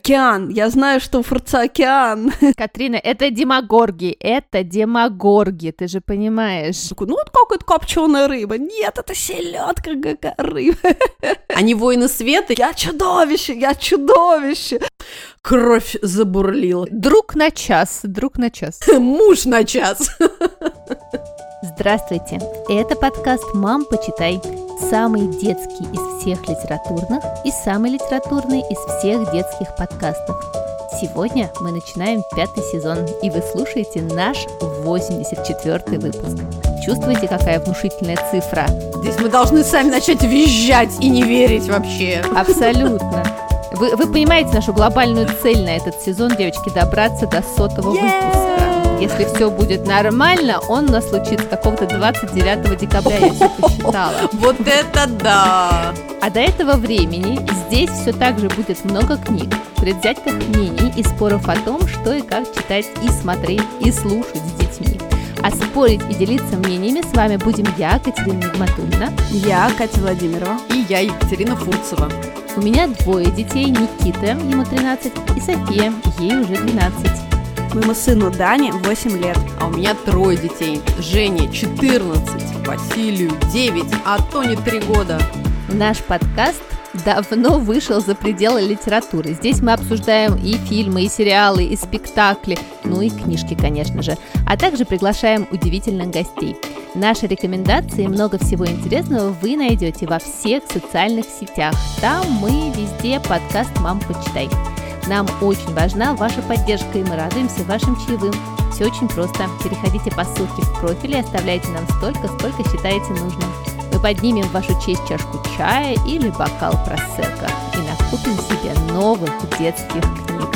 Океан. Я знаю, что у Фурца океан. Катрина, это демагорги, это демагорги, ты же понимаешь. Ну, вот какая-то копченая рыба. Нет, это селедка какая рыба. Они воины света. Я чудовище, я чудовище. Кровь забурлила. Друг на час, друг на час. Муж на час. Здравствуйте! Это подкаст «Мам, почитай». Самый детский из всех литературных и самый литературный из всех детских подкастов. Сегодня мы начинаем пятый сезон, и вы слушаете наш 84-й выпуск. Чувствуете, какая внушительная цифра? Здесь мы должны сами начать визжать и не верить вообще. Абсолютно. Вы, вы понимаете нашу глобальную цель на этот сезон, девочки, добраться до сотого выпуска. Если все будет нормально, он у нас случится какого-то 29 декабря, я все посчитала. Вот это да! А до этого времени здесь все так же будет много книг, предвзятых мнений и споров о том, что и как читать и смотреть и слушать с детьми. А спорить и делиться мнениями с вами будем я, Катерина Нигматульна. Я, Катя Владимирова. И я, Екатерина Фурцева. У меня двое детей, Никита, ему 13, и София, ей уже 12. Моему сыну Дане 8 лет. А у меня трое детей. Жене 14, Василию 9, а Тони 3 года. Наш подкаст давно вышел за пределы литературы. Здесь мы обсуждаем и фильмы, и сериалы, и спектакли, ну и книжки, конечно же, а также приглашаем удивительных гостей. Наши рекомендации и много всего интересного вы найдете во всех социальных сетях. Там мы везде подкаст «Мам, почитай». Нам очень важна ваша поддержка, и мы радуемся вашим чаевым. Все очень просто. Переходите по ссылке в профиле и оставляйте нам столько, сколько считаете нужным. Мы поднимем в вашу честь чашку чая или бокал просека и накупим себе новых детских книг.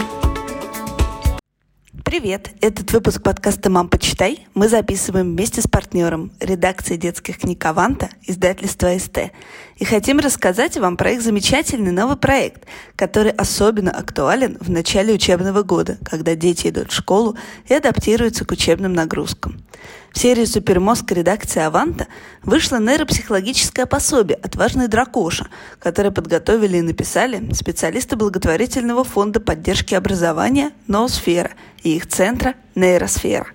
Привет! Этот выпуск подкаста «Мам, почитай» мы записываем вместе с партнером редакции детских книг «Аванта» издательства СТ. И хотим рассказать вам про их замечательный новый проект, который особенно актуален в начале учебного года, когда дети идут в школу и адаптируются к учебным нагрузкам. В серии «Супермозг» редакции «Аванта» вышло нейропсихологическое пособие «Отважный дракоша», которое подготовили и написали специалисты благотворительного фонда поддержки образования «Ноосфера» и их центра «Нейросфера».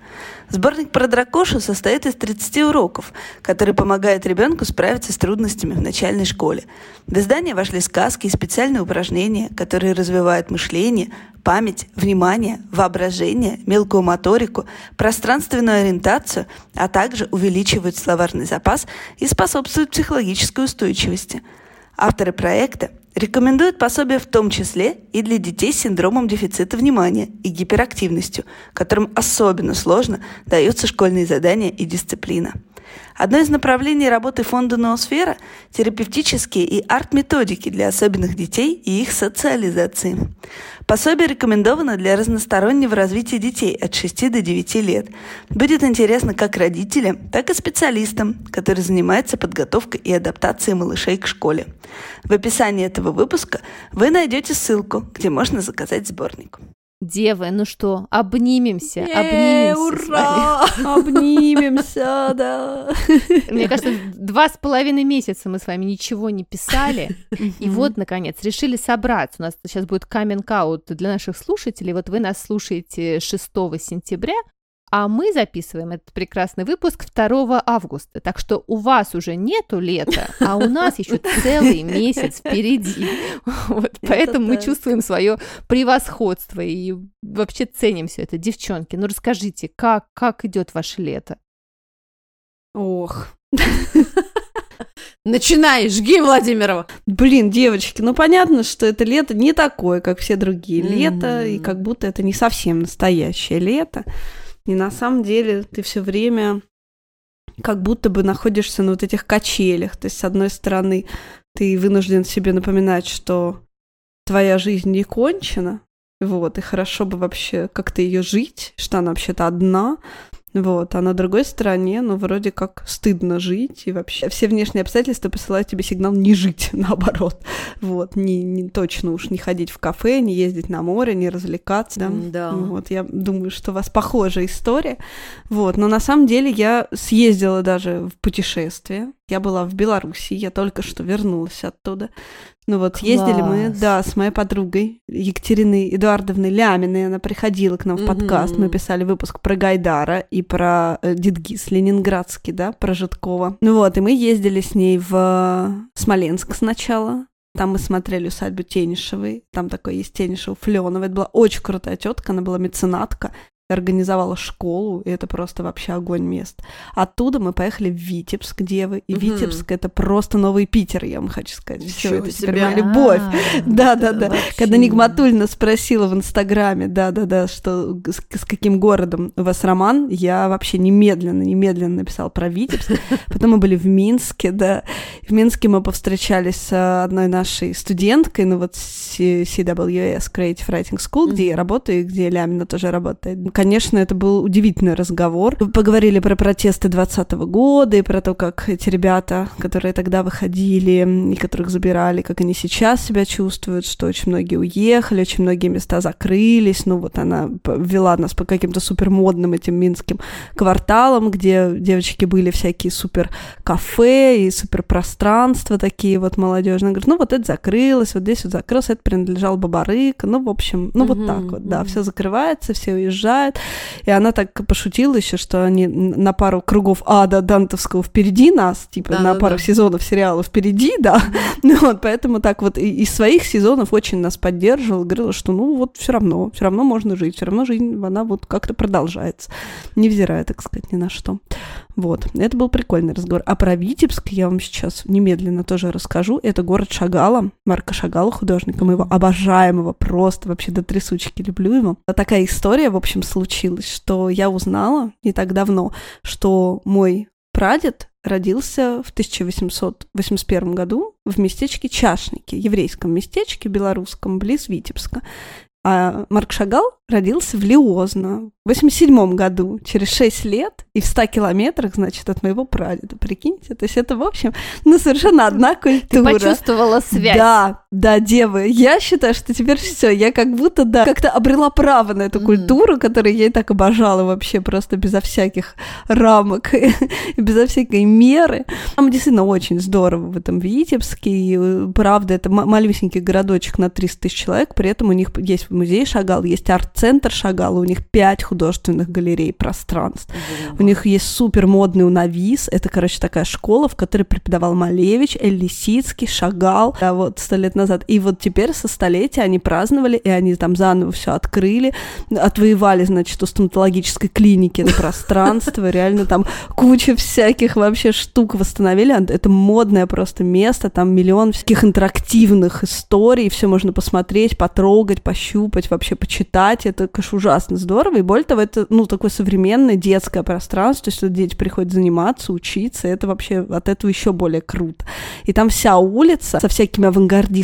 Сборник про дракошу состоит из 30 уроков, которые помогают ребенку справиться с трудностями в начальной школе. В издание вошли сказки и специальные упражнения, которые развивают мышление, память, внимание, воображение, мелкую моторику, пространственную ориентацию, а также увеличивают словарный запас и способствуют психологической устойчивости. Авторы проекта Рекомендуют пособие в том числе и для детей с синдромом дефицита внимания и гиперактивностью, которым особенно сложно даются школьные задания и дисциплина. Одно из направлений работы фонда «Ноосфера» – терапевтические и арт-методики для особенных детей и их социализации. Пособие рекомендовано для разностороннего развития детей от 6 до 9 лет. Будет интересно как родителям, так и специалистам, которые занимаются подготовкой и адаптацией малышей к школе. В описании этого выпуска вы найдете ссылку, где можно заказать сборник. Девы, ну что, обнимемся, обнимемся. Ура! Обнимемся, да. Мне кажется, два с половиной месяца мы с вами ничего не писали, и вот, наконец, решили собраться. У нас сейчас будет каминг-аут для наших слушателей. Вот вы нас слушаете 6 сентября, а мы записываем этот прекрасный выпуск 2 августа. Так что у вас уже нету лета, а у нас еще целый месяц впереди. Вот, поэтому мы чувствуем свое превосходство и вообще ценим все это. Девчонки, ну расскажите, как, как идет ваше лето? Ох. Начинай, жги, Владимирова. Блин, девочки, ну понятно, что это лето не такое, как все другие лета, и как будто это не совсем настоящее лето. И на самом деле ты все время как будто бы находишься на вот этих качелях. То есть, с одной стороны, ты вынужден себе напоминать, что твоя жизнь не кончена, вот, и хорошо бы вообще как-то ее жить, что она вообще-то одна, вот, а на другой стороне, ну, вроде как стыдно жить, и вообще все внешние обстоятельства посылают тебе сигнал не жить, наоборот. Вот, не, не точно уж не ходить в кафе, не ездить на море, не развлекаться, да. Да. Вот, я думаю, что у вас похожая история. Вот, но на самом деле я съездила даже в путешествие. Я была в Беларуси, я только что вернулась оттуда. Ну вот Класс. ездили мы, да, с моей подругой Екатериной Эдуардовной Ляминой. Она приходила к нам в подкаст. Мы Мгм. писали выпуск про Гайдара и про э, Дидгиз ленинградский, да, про Житкова. Ну вот, и мы ездили с ней в э, Смоленск сначала. Там мы смотрели усадьбу Тенишевой. Там такой есть Тенишева Фленова. Это была очень крутая тетка, она была меценатка организовала школу, и это просто вообще огонь мест. Оттуда мы поехали в Витебск, где вы, и. Витебск это просто новый Питер, я вам хочу сказать. Все, это теперь моя любовь. А, Да, это да, да. вообще- Когда Нигматульна спросила в Инстаграме, да, да, да, что с, с каким городом у вас роман, я вообще немедленно, немедленно написала про Витебск. Потом мы были в Минске, да. В Минске мы повстречались с одной нашей студенткой, ну вот CWS Creative Writing School, где я работаю, и где Лямина тоже работает. Конечно, это был удивительный разговор. Мы Поговорили про протесты 2020 года и про то, как эти ребята, которые тогда выходили и которых забирали, как они сейчас себя чувствуют, что очень многие уехали, очень многие места закрылись. Ну вот она вела нас по каким-то супермодным этим минским кварталам, где девочки были всякие супер кафе и супер пространства такие вот молодежные. Говорит, ну вот это закрылось, вот здесь вот закрылось, это принадлежал Бабарык. Ну, в общем, ну вот Мгм, так вот, да, мгм. все закрывается, все уезжают. И она так пошутила еще, что они на пару кругов ада Дантовского впереди нас, типа на Да-да-да. пару сезонов сериала впереди, да. Ну вот, поэтому так вот из своих сезонов очень нас поддерживала, говорила, что ну вот все равно, все равно можно жить, все равно жизнь, она вот как-то продолжается, невзирая, так сказать, ни на что. Вот, это был прикольный разговор. А про Витебск я вам сейчас немедленно тоже расскажу. Это город Шагала, Марка Шагала, художника моего обожаемого, просто вообще до трясучки люблю его. А Такая история, в общем, случилась, что я узнала не так давно, что мой прадед родился в 1881 году в местечке Чашники, еврейском местечке белорусском, близ Витебска. А Марк Шагал родился в Лиозно в 87 году, через 6 лет и в 100 километрах, значит, от моего прадеда. Прикиньте, то есть это, в общем, ну, совершенно одна Ты культура. почувствовала связь. Да, да, девы. Я считаю, что теперь все, я как будто, да, как-то обрела право на эту Мгм. культуру, которую я и так обожала вообще, просто безо всяких рамок и безо всякой меры. Там действительно очень здорово в этом Витебске, и э, правда, это ма- малюсенький городочек на 300 тысяч человек, при этом у них есть музей Шагал, есть арт-центр Шагала, у них пять художественных галерей, пространств. У них есть супер модный унавис. Это, короче, такая школа, в которой преподавал Малевич, Эль Лисицкий, Шагал. А вот сто лет назад. И вот теперь со столетия они праздновали, и они там заново все открыли, отвоевали, значит, у стоматологической клиники это пространство, реально там куча всяких вообще штук восстановили. Это модное просто место, там миллион всяких интерактивных историй, все можно посмотреть, потрогать, пощупать, вообще почитать. Это, конечно, ужасно здорово. И более того, это, ну, такое современное детское пространство, то есть дети приходят заниматься, учиться, это вообще от этого еще более круто. И там вся улица со всякими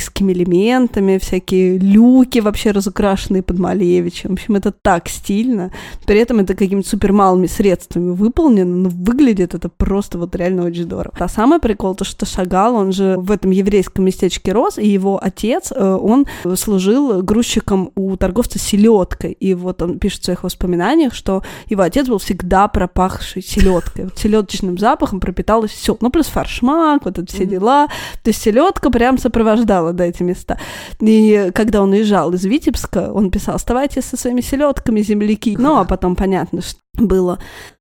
авангардистскими элементами, всякие люки вообще разукрашенные под Малевичем. В общем, это так стильно. При этом это какими-то супер малыми средствами выполнено, но выглядит это просто вот реально очень здорово. А самый прикол, то, что Шагал, он же в этом еврейском местечке рос, и его отец, э, он служил грузчиком у торговца селедкой. И вот он пишет в своих воспоминаниях, что его отец был всегда пропахший селедкой. Вот селедочным запахом пропиталось все. Ну, плюс фаршмак, вот это все дела. То есть селедка прям сопровождала, да, эти места. И когда он уезжал из Витебска, он писал, оставайтесь со своими селедками, земляки. Ну, а потом понятно, что было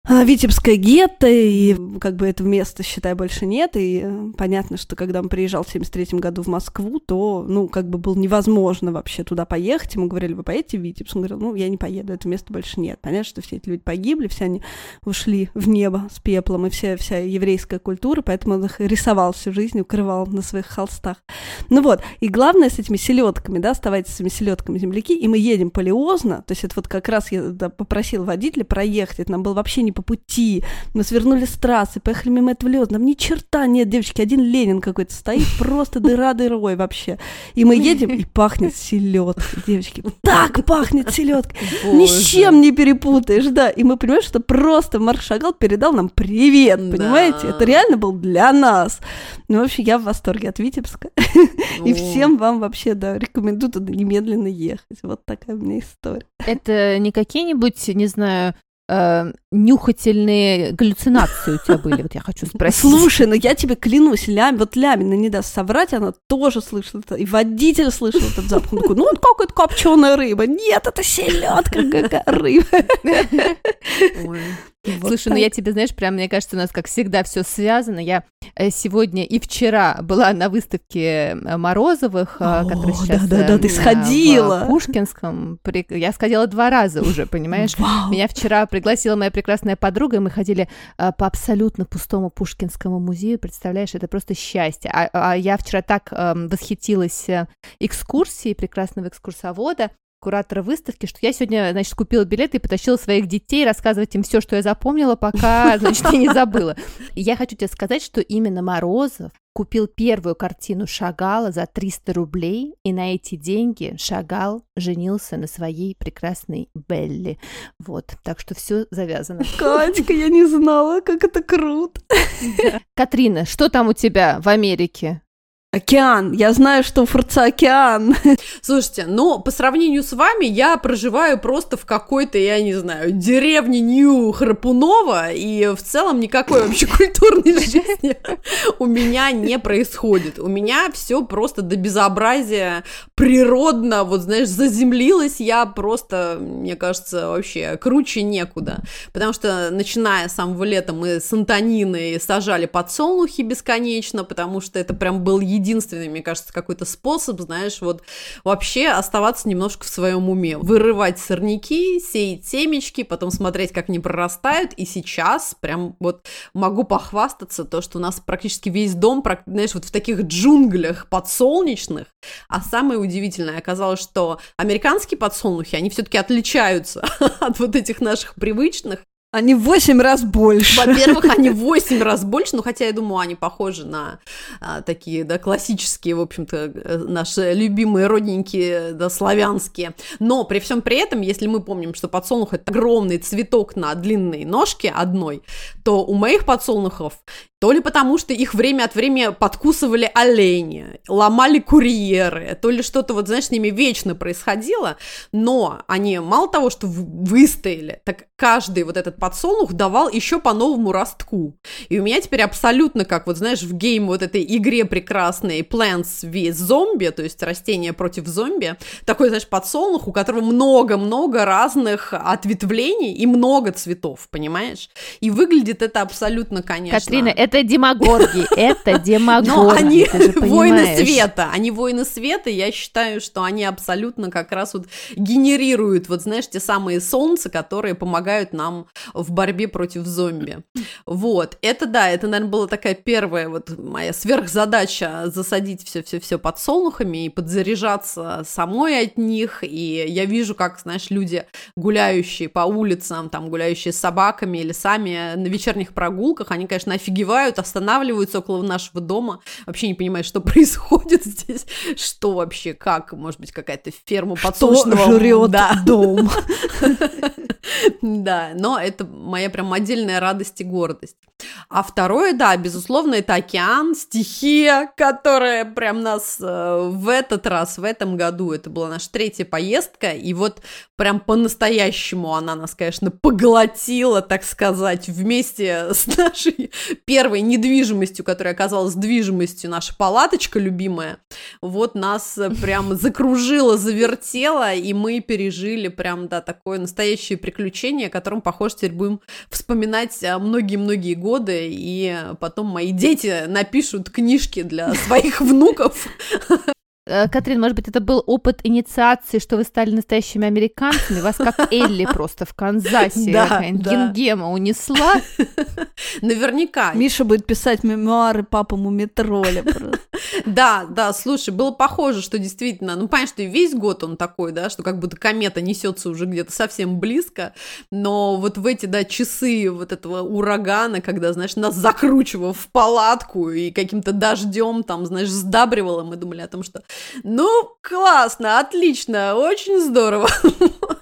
а, Витебское гетто, и как бы этого места, считай, больше нет, и э, понятно, что когда он приезжал в 73 году в Москву, то, ну, как бы было невозможно вообще туда поехать, ему говорили, вы поедете в Витебск? Он говорил, ну, я не поеду, этого места больше нет. Понятно, что все эти люди погибли, все они ушли в небо с пеплом, и вся, вся еврейская культура, поэтому он их рисовал всю жизнь, укрывал на своих холстах. Ну вот, и главное с этими селедками, да, оставайтесь с этими селедками земляки, и мы едем полиозно, то есть это вот как раз я попросил водителя проехать, это нам было вообще не по пути, мы свернули с трассы, поехали мимо этого лёза, нам ни черта нет, девочки, один Ленин какой-то стоит, просто дыра дырой вообще, и мы едем, и пахнет селедкой, девочки, так пахнет селедкой, ни с чем не перепутаешь, да, и мы понимаем, что просто Марк Шагал передал нам привет, понимаете, это реально был для нас, ну, в общем, я в восторге от Витебска, и всем вам вообще, да, рекомендую туда немедленно ехать. Вот такая у меня история. Это не какие-нибудь, не знаю, э, нюхательные галлюцинации у тебя были? Вот я хочу спросить. Слушай, ну я тебе клянусь, Лям, вот Лямина не даст соврать, она тоже слышала это, и водитель слышал этот запах. Он такой, ну вот как это копченая рыба. Нет, это селедка, какая рыба. Вот Слушай, так. ну я тебе, знаешь, прям, мне кажется, у нас, как всегда, все связано. Я э, сегодня и вчера была на выставке э, Морозовых, О, которая сейчас да, да, да, ты сходила. в Пушкинском. Я сходила два раза уже, понимаешь? Вау. Меня вчера пригласила моя прекрасная подруга, и мы ходили э, по абсолютно пустому Пушкинскому музею. Представляешь, это просто счастье. А, а я вчера так эм, восхитилась экскурсией прекрасного экскурсовода куратора выставки, что я сегодня, значит, купила билеты и потащила своих детей рассказывать им все, что я запомнила, пока, значит, я не забыла. И я хочу тебе сказать, что именно Морозов купил первую картину Шагала за 300 рублей, и на эти деньги Шагал женился на своей прекрасной Белли. Вот, так что все завязано. Катька, я не знала, как это круто. Катрина, что там у тебя в Америке? Океан. Я знаю, что у Фурца океан. Слушайте, но по сравнению с вами я проживаю просто в какой-то, я не знаю, деревне Нью-Храпунова, и в целом никакой вообще культурной жизни у меня не происходит. У меня все просто до безобразия природно, вот знаешь, заземлилась я просто, мне кажется, вообще круче некуда. Потому что, начиная с самого лета, мы с Антониной сажали подсолнухи бесконечно, потому что это прям был единственный единственный, мне кажется, какой-то способ, знаешь, вот вообще оставаться немножко в своем уме. Вырывать сорняки, сеять семечки, потом смотреть, как они прорастают. И сейчас прям вот могу похвастаться то, что у нас практически весь дом, знаешь, вот в таких джунглях подсолнечных. А самое удивительное оказалось, что американские подсолнухи, они все-таки отличаются от вот этих наших привычных. Они в 8 раз больше. Во-первых, они в 8 раз больше, ну хотя я думаю, они похожи на а, такие, да, классические, в общем-то, э, наши любимые родненькие, да, славянские. Но при всем при этом, если мы помним, что подсолнух это огромный цветок на длинной ножке одной, то у моих подсолнухов то ли потому, что их время от времени подкусывали олени, ломали курьеры, то ли что-то, вот, знаешь, с ними вечно происходило, но они мало того, что выстояли, так каждый вот этот подсолнух давал еще по новому ростку. И у меня теперь абсолютно как, вот знаешь, в гейм вот этой игре прекрасной Plants vs. Zombie, то есть растения против зомби, такой, знаешь, подсолнух, у которого много-много разных ответвлений и много цветов, понимаешь? И выглядит это абсолютно, конечно... Катрина, это это демагорги, это демагорги. Но они воины света, они воины света, я считаю, что они абсолютно как раз вот генерируют, вот знаешь, те самые солнца, которые помогают нам в борьбе против зомби. Вот, это да, это, наверное, была такая первая вот моя сверхзадача засадить все-все-все подсолнухами и подзаряжаться самой от них, и я вижу, как, знаешь, люди, гуляющие по улицам, там, гуляющие с собаками или сами на вечерних прогулках, они, конечно, офигевают приезжают, останавливаются около нашего дома, вообще не понимают, что происходит здесь, что вообще, как, может быть, какая-то ферма подсолнечного... Что жрет да. дом. Да, но это моя прям отдельная радость и гордость. А второе, да, безусловно, это океан, стихия, которая прям нас э, в этот раз, в этом году, это была наша третья поездка, и вот прям по-настоящему она нас, конечно, поглотила, так сказать, вместе с нашей первой недвижимостью, которая оказалась движимостью, наша палаточка любимая, вот нас прям закружила, завертела, и мы пережили прям, да, такое настоящее приключение, о котором, похоже, теперь будем вспоминать э, многие-многие годы, и потом мои дети напишут книжки для своих внуков Э, Катрин, может быть, это был опыт инициации, что вы стали настоящими американцами, вас как Элли просто в Канзасе да, Гингема унесла? Наверняка. Миша будет писать мемуары папа Мумитроля просто. Да, да, слушай, было похоже, что действительно, ну, понятно, что и весь год он такой, да, что как будто комета несется уже где-то совсем близко, но вот в эти, да, часы вот этого урагана, когда, знаешь, нас закручивало в палатку и каким-то дождем там, знаешь, сдабривало, мы думали о том, что ну, классно, отлично, очень здорово.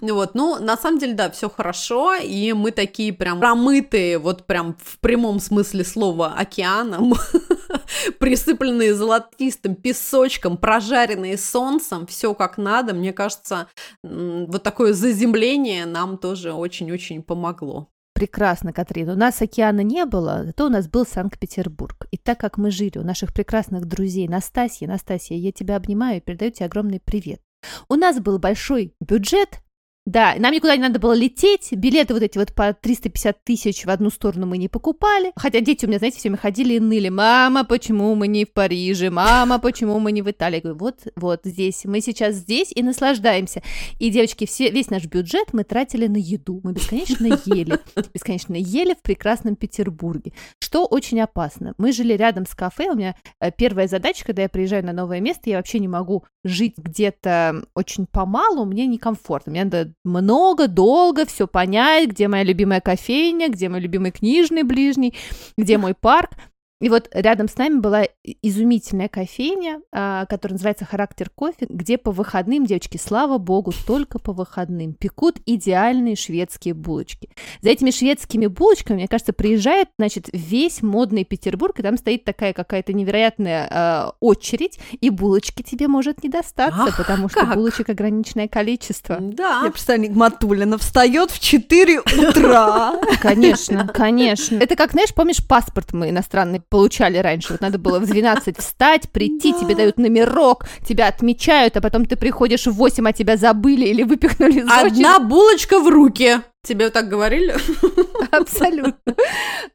Вот, ну, на самом деле, да, все хорошо, и мы такие прям промытые, вот прям в прямом смысле слова, океаном. присыпленные золотистым песочком, прожаренные солнцем, все как надо. Мне кажется, вот такое заземление нам тоже очень-очень помогло. Прекрасно, Катрин. У нас океана не было, зато у нас был Санкт-Петербург. И так как мы жили у наших прекрасных друзей Настасьи, Настасья, я тебя обнимаю и передаю тебе огромный привет. У нас был большой бюджет, да, нам никуда не надо было лететь, билеты вот эти вот по 350 тысяч в одну сторону мы не покупали. Хотя дети у меня, знаете, все время ходили и ныли. Мама, почему мы не в Париже? Мама, почему мы не в Италии? Я говорю, вот, вот здесь, мы сейчас здесь и наслаждаемся. И, девочки, все, весь наш бюджет мы тратили на еду. Мы бесконечно ели, бесконечно ели в прекрасном Петербурге, что очень опасно. Мы жили рядом с кафе, у меня э, первая задача, когда я приезжаю на новое место, я вообще не могу жить где-то очень помалу, мне некомфортно. Мне надо много, долго все понять, где моя любимая кофейня, где мой любимый книжный ближний, где мой парк. И вот рядом с нами была изумительная кофейня, а, которая называется «Характер кофе», где по выходным, девочки, слава богу, только по выходным пекут идеальные шведские булочки. За этими шведскими булочками, мне кажется, приезжает, значит, весь модный Петербург, и там стоит такая какая-то невероятная э, очередь, и булочки тебе может не достаться, Ах, потому что как? булочек ограниченное количество. Да. Я представляю, Нигматуллина встает в 4 утра. Конечно, конечно. Это как, знаешь, помнишь, паспорт мы иностранный получали раньше. Вот надо было в 12 встать, прийти, тебе дают номерок, тебя отмечают, а потом ты приходишь в 8, а тебя забыли или выпихнули из Одна булочка в руки. Тебе так говорили? Абсолютно.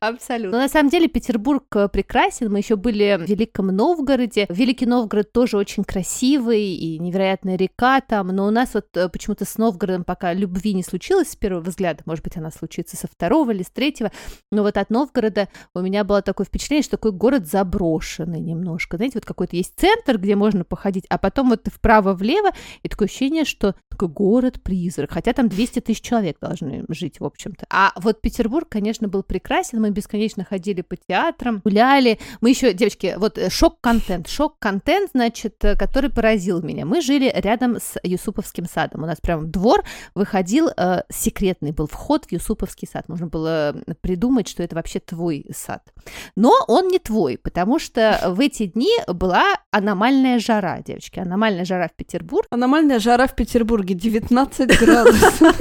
Абсолютно. Но на самом деле Петербург э, прекрасен. Мы еще были в Великом Новгороде. Великий Новгород тоже очень красивый и невероятная река там. Но у нас вот э, почему-то с Новгородом пока любви не случилось с первого взгляда. Может быть, она случится со второго или с третьего. Но вот от Новгорода у меня было такое впечатление, что такой город заброшенный немножко. Знаете, вот какой-то есть центр, где можно походить, а потом вот вправо-влево, и такое ощущение, что такой город-призрак. Хотя там 200 тысяч человек должны жить, в общем-то. А вот Петербург, конечно, был прекрасен. Мы бесконечно ходили по театрам, гуляли. Мы еще, девочки, вот э, шок-контент. Шок-контент, значит, э, который поразил меня. Мы жили рядом с Юсуповским садом. У нас прям двор выходил, э, секретный был вход в Юсуповский сад. Можно было придумать, что это вообще твой сад. Но он не твой, потому что в эти дни была аномальная жара, девочки. Аномальная жара в Петербурге. Аномальная жара в Петербурге 19 градусов.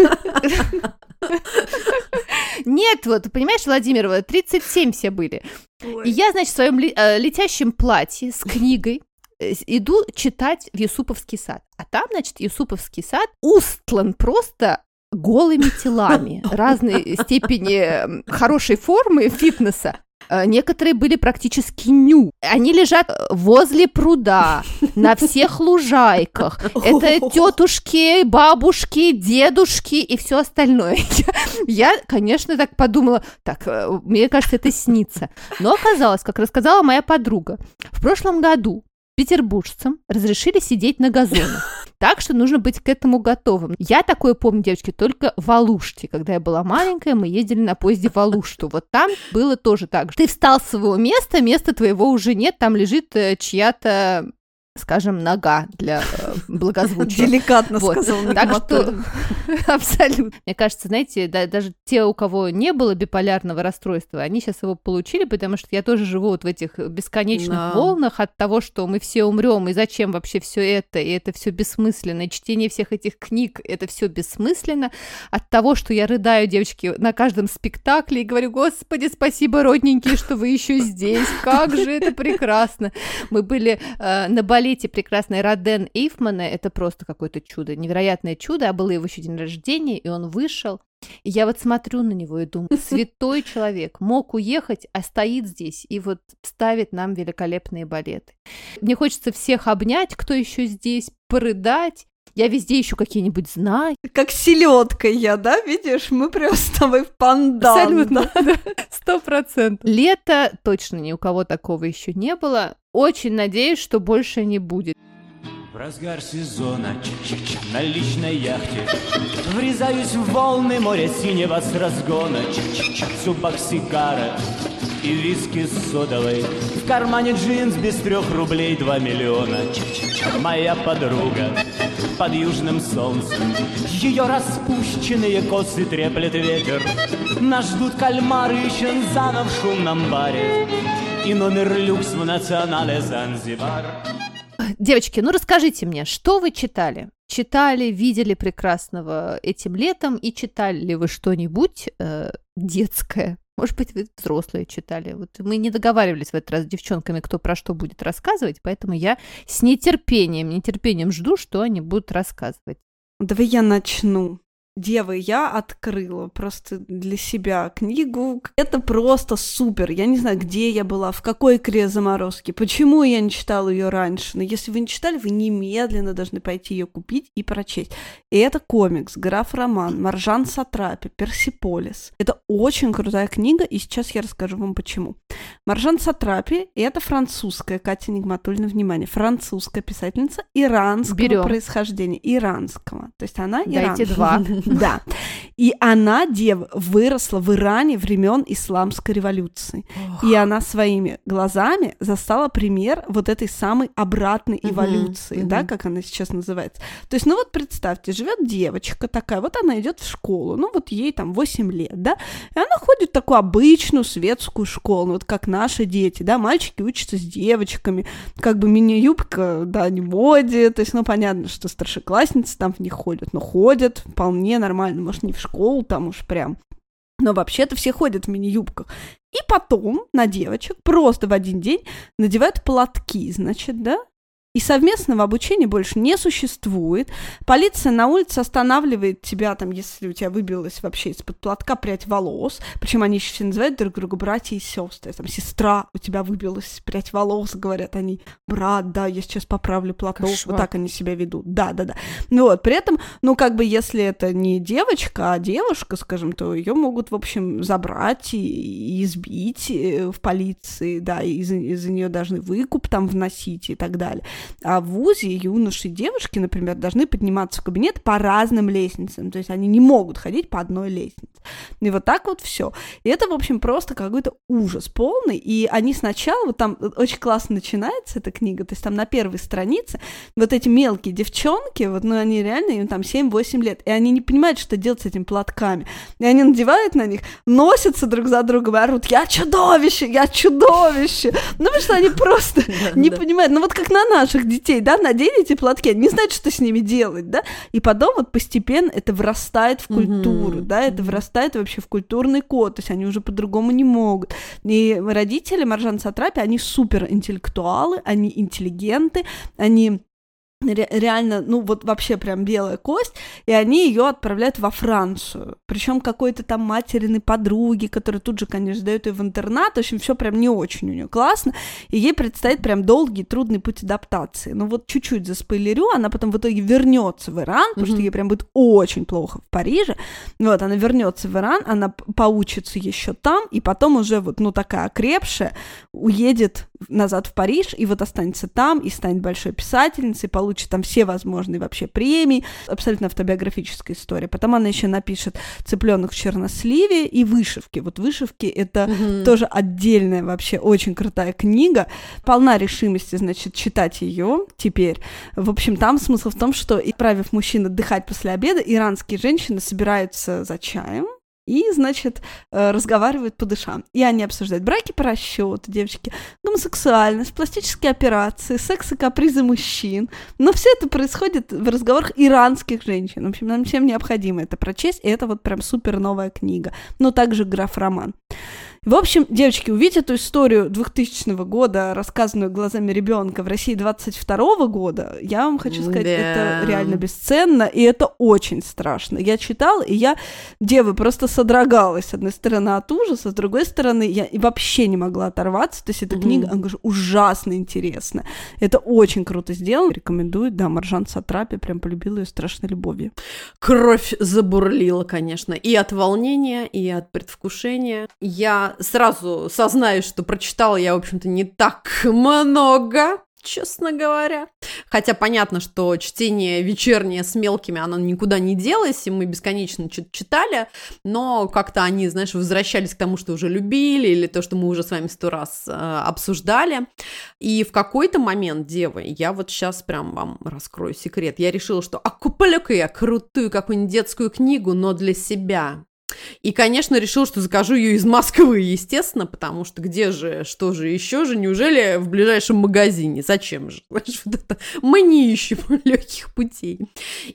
Нет, вот, понимаешь, Владимир, 37 все были. И я, значит, в своем э, летящем платье с книгой э, иду читать в Юсуповский сад. А там, значит, Юсуповский сад устлан просто голыми телами разной степени хорошей формы фитнеса. Э, некоторые были практически ню. Они лежат возле пруда, на всех лужайках. Это тетушки, бабушки, дедушки и все остальное. Я, конечно, так подумала, так, э, мне кажется, это снится. Но оказалось, как рассказала моя подруга, в прошлом году петербуржцам разрешили сидеть на газонах. Так что нужно быть к этому готовым. Я такое помню, девочки, только в Алуште. Когда я была маленькая, мы ездили на поезде в Алушту. Вот там было тоже так же. Ты встал с своего места, места твоего уже нет, там лежит э, чья-то скажем, нога для э, благозвучия. Деликатно вот. сказал Так что, абсолютно. Мне кажется, знаете, да, даже те, у кого не было биполярного расстройства, они сейчас его получили, потому что я тоже живу вот в этих бесконечных да. волнах от того, что мы все умрем, и зачем вообще все это, и это все бессмысленно. И чтение всех этих книг, это все бессмысленно. От того, что я рыдаю, девочки, на каждом спектакле и говорю, господи, спасибо, родненькие, что вы еще здесь, как же это прекрасно. Мы были э, на балете балете прекрасной Роден Эйфмана, это просто какое-то чудо, невероятное чудо, а было его еще день рождения, и он вышел, и я вот смотрю на него и думаю, святой человек, мог уехать, а стоит здесь и вот ставит нам великолепные балеты. Мне хочется всех обнять, кто еще здесь, порыдать, я везде ищу какие-нибудь знаки. Как селедка я, да, видишь? Мы прям с тобой в пандан. Абсолютно, сто процентов. Лето точно ни у кого такого еще не было. Очень надеюсь, что больше не будет. В разгар сезона на личной яхте Врезаюсь в волны моря синего с разгона Зубах сигара и виски с содовой В кармане джинс без трех рублей два миллиона Моя подруга под южным солнцем. Ее распущенные косы треплет ветер. Нас ждут кальмары и щензана в шумном баре. и номер люкс в национале Занзибар. Девочки, ну расскажите мне, что вы читали? Читали, видели прекрасного этим летом и читали ли вы что-нибудь э, детское? Может быть, вы взрослые читали. Вот мы не договаривались в этот раз с девчонками, кто про что будет рассказывать, поэтому я с нетерпением, нетерпением жду, что они будут рассказывать. Давай я начну. Девы, я открыла просто для себя книгу. Это просто супер. Я не знаю, где я была, в какой игре заморозки, почему я не читала ее раньше. Но если вы не читали, вы немедленно должны пойти ее купить и прочесть. И это комикс, граф Роман, Маржан Сатрапи, Персиполис. Это очень крутая книга, и сейчас я расскажу вам почему. Маржан Сатрапи — это французская, Катя Нигматульна, внимание, французская писательница иранского Берем. происхождения, иранского. То есть она Дайте иранка. два. Да. И она, дева, выросла в Иране времен исламской революции. И она своими глазами застала пример вот этой самой обратной эволюции, да, как она сейчас называется. То есть, ну вот представьте, живет девочка такая, вот она идет в школу, ну вот ей там 8 лет, да, и она ходит в такую обычную светскую школу, вот как наши дети, да, мальчики учатся с девочками, как бы мини-юбка, да, не моде, то есть, ну, понятно, что старшеклассницы там в них ходят, но ходят вполне нормально, может, не в школу там уж прям, но вообще-то все ходят в мини-юбках. И потом на девочек просто в один день надевают платки, значит, да, и совместного обучения больше не существует. Полиция на улице останавливает тебя, там, если у тебя выбилась вообще из-под платка прядь волос. Причем они еще все называют друг друга братья и сестры. Там, сестра, у тебя выбилась прядь волос, говорят они. Брат, да, я сейчас поправлю платок. Кошмар. Вот так они себя ведут. Да, да, да. Ну вот, при этом, ну, как бы, если это не девочка, а девушка, скажем, то ее могут, в общем, забрать и, и избить э, в полиции, да, и из- из-за нее должны выкуп там вносить и так далее. А в ВУЗе юноши и девушки, например, должны подниматься в кабинет по разным лестницам. То есть они не могут ходить по одной лестнице. И вот так вот все. И это, в общем, просто какой-то ужас полный. И они сначала, вот там очень классно начинается эта книга, то есть там на первой странице вот эти мелкие девчонки, вот, ну, они реально, им там 7-8 лет, и они не понимают, что делать с этими платками. И они надевают на них, носятся друг за другом и орут, я чудовище, я чудовище. Ну, потому что они просто не понимают. Ну, вот как на наших детей, да, надели эти платки, они не знают, что с ними делать, да. И потом вот постепенно это врастает в культуру, Мгм. да, это врастает вообще в культурный код, то есть они уже по-другому не могут. И родители Маржан Сатрапи, они супер интеллектуалы, они интеллигенты, они реально, ну вот вообще прям белая кость, и они ее отправляют во Францию. Причем какой-то там материной подруги, которая тут же, конечно, дает ее в интернат. В общем, все прям не очень у нее классно. И ей предстоит прям долгий, трудный путь адаптации. Ну вот чуть-чуть заспойлерю, она потом в итоге вернется в Иран, потому что ей прям будет очень плохо в Париже. Вот, она вернется в Иран, она поучится еще там, и потом уже вот, ну, такая окрепшая, уедет назад в Париж, и вот останется там, и станет большой писательницей, получит там все возможные вообще премии, абсолютно автобиографическая история. Потом она еще напишет «Цыпленок в черносливе» и «Вышивки». Вот «Вышивки» — это Мгм. тоже отдельная вообще очень крутая книга, полна решимости, значит, читать ее теперь. В общем, там смысл в том, что, отправив мужчин отдыхать после обеда, иранские женщины собираются за чаем, и, значит, э, разговаривают по душам. И они обсуждают браки по расчету, девочки, гомосексуальность, пластические операции, секс и капризы мужчин. Но все это происходит в разговорах иранских женщин. В общем, нам всем необходимо это прочесть, и это вот прям супер новая книга. Но также граф-роман. В общем, девочки, увидеть эту историю 2000 года, рассказанную глазами ребенка в России 22 года, я вам хочу сказать, Да. это реально бесценно, и это очень страшно. Я читала, и я, девы, просто содрогалась, с одной стороны, от ужаса, с другой стороны, я вообще не могла оторваться, то есть эта Мгм. книга, она говорю, ужасно интересная. Это очень круто сделано, рекомендую, да, Маржан Сатрапи, прям полюбила ее страшной любовью. Кровь забурлила, конечно, и от волнения, и от предвкушения. Я сразу сознаюсь, что прочитала я, в общем-то, не так много, честно говоря. Хотя понятно, что чтение вечернее с мелкими, оно никуда не делось, и мы бесконечно что-то читали, но как-то они, знаешь, возвращались к тому, что уже любили, или то, что мы уже с вами сто раз э, обсуждали. И в какой-то момент, девы, я вот сейчас прям вам раскрою секрет, я решила, что а куплю-ка я крутую какую-нибудь детскую книгу, но для себя. И, конечно, решил, что закажу ее из Москвы, естественно, потому что где же, что же еще же, неужели в ближайшем магазине? Зачем же? Вот это мы не ищем легких путей.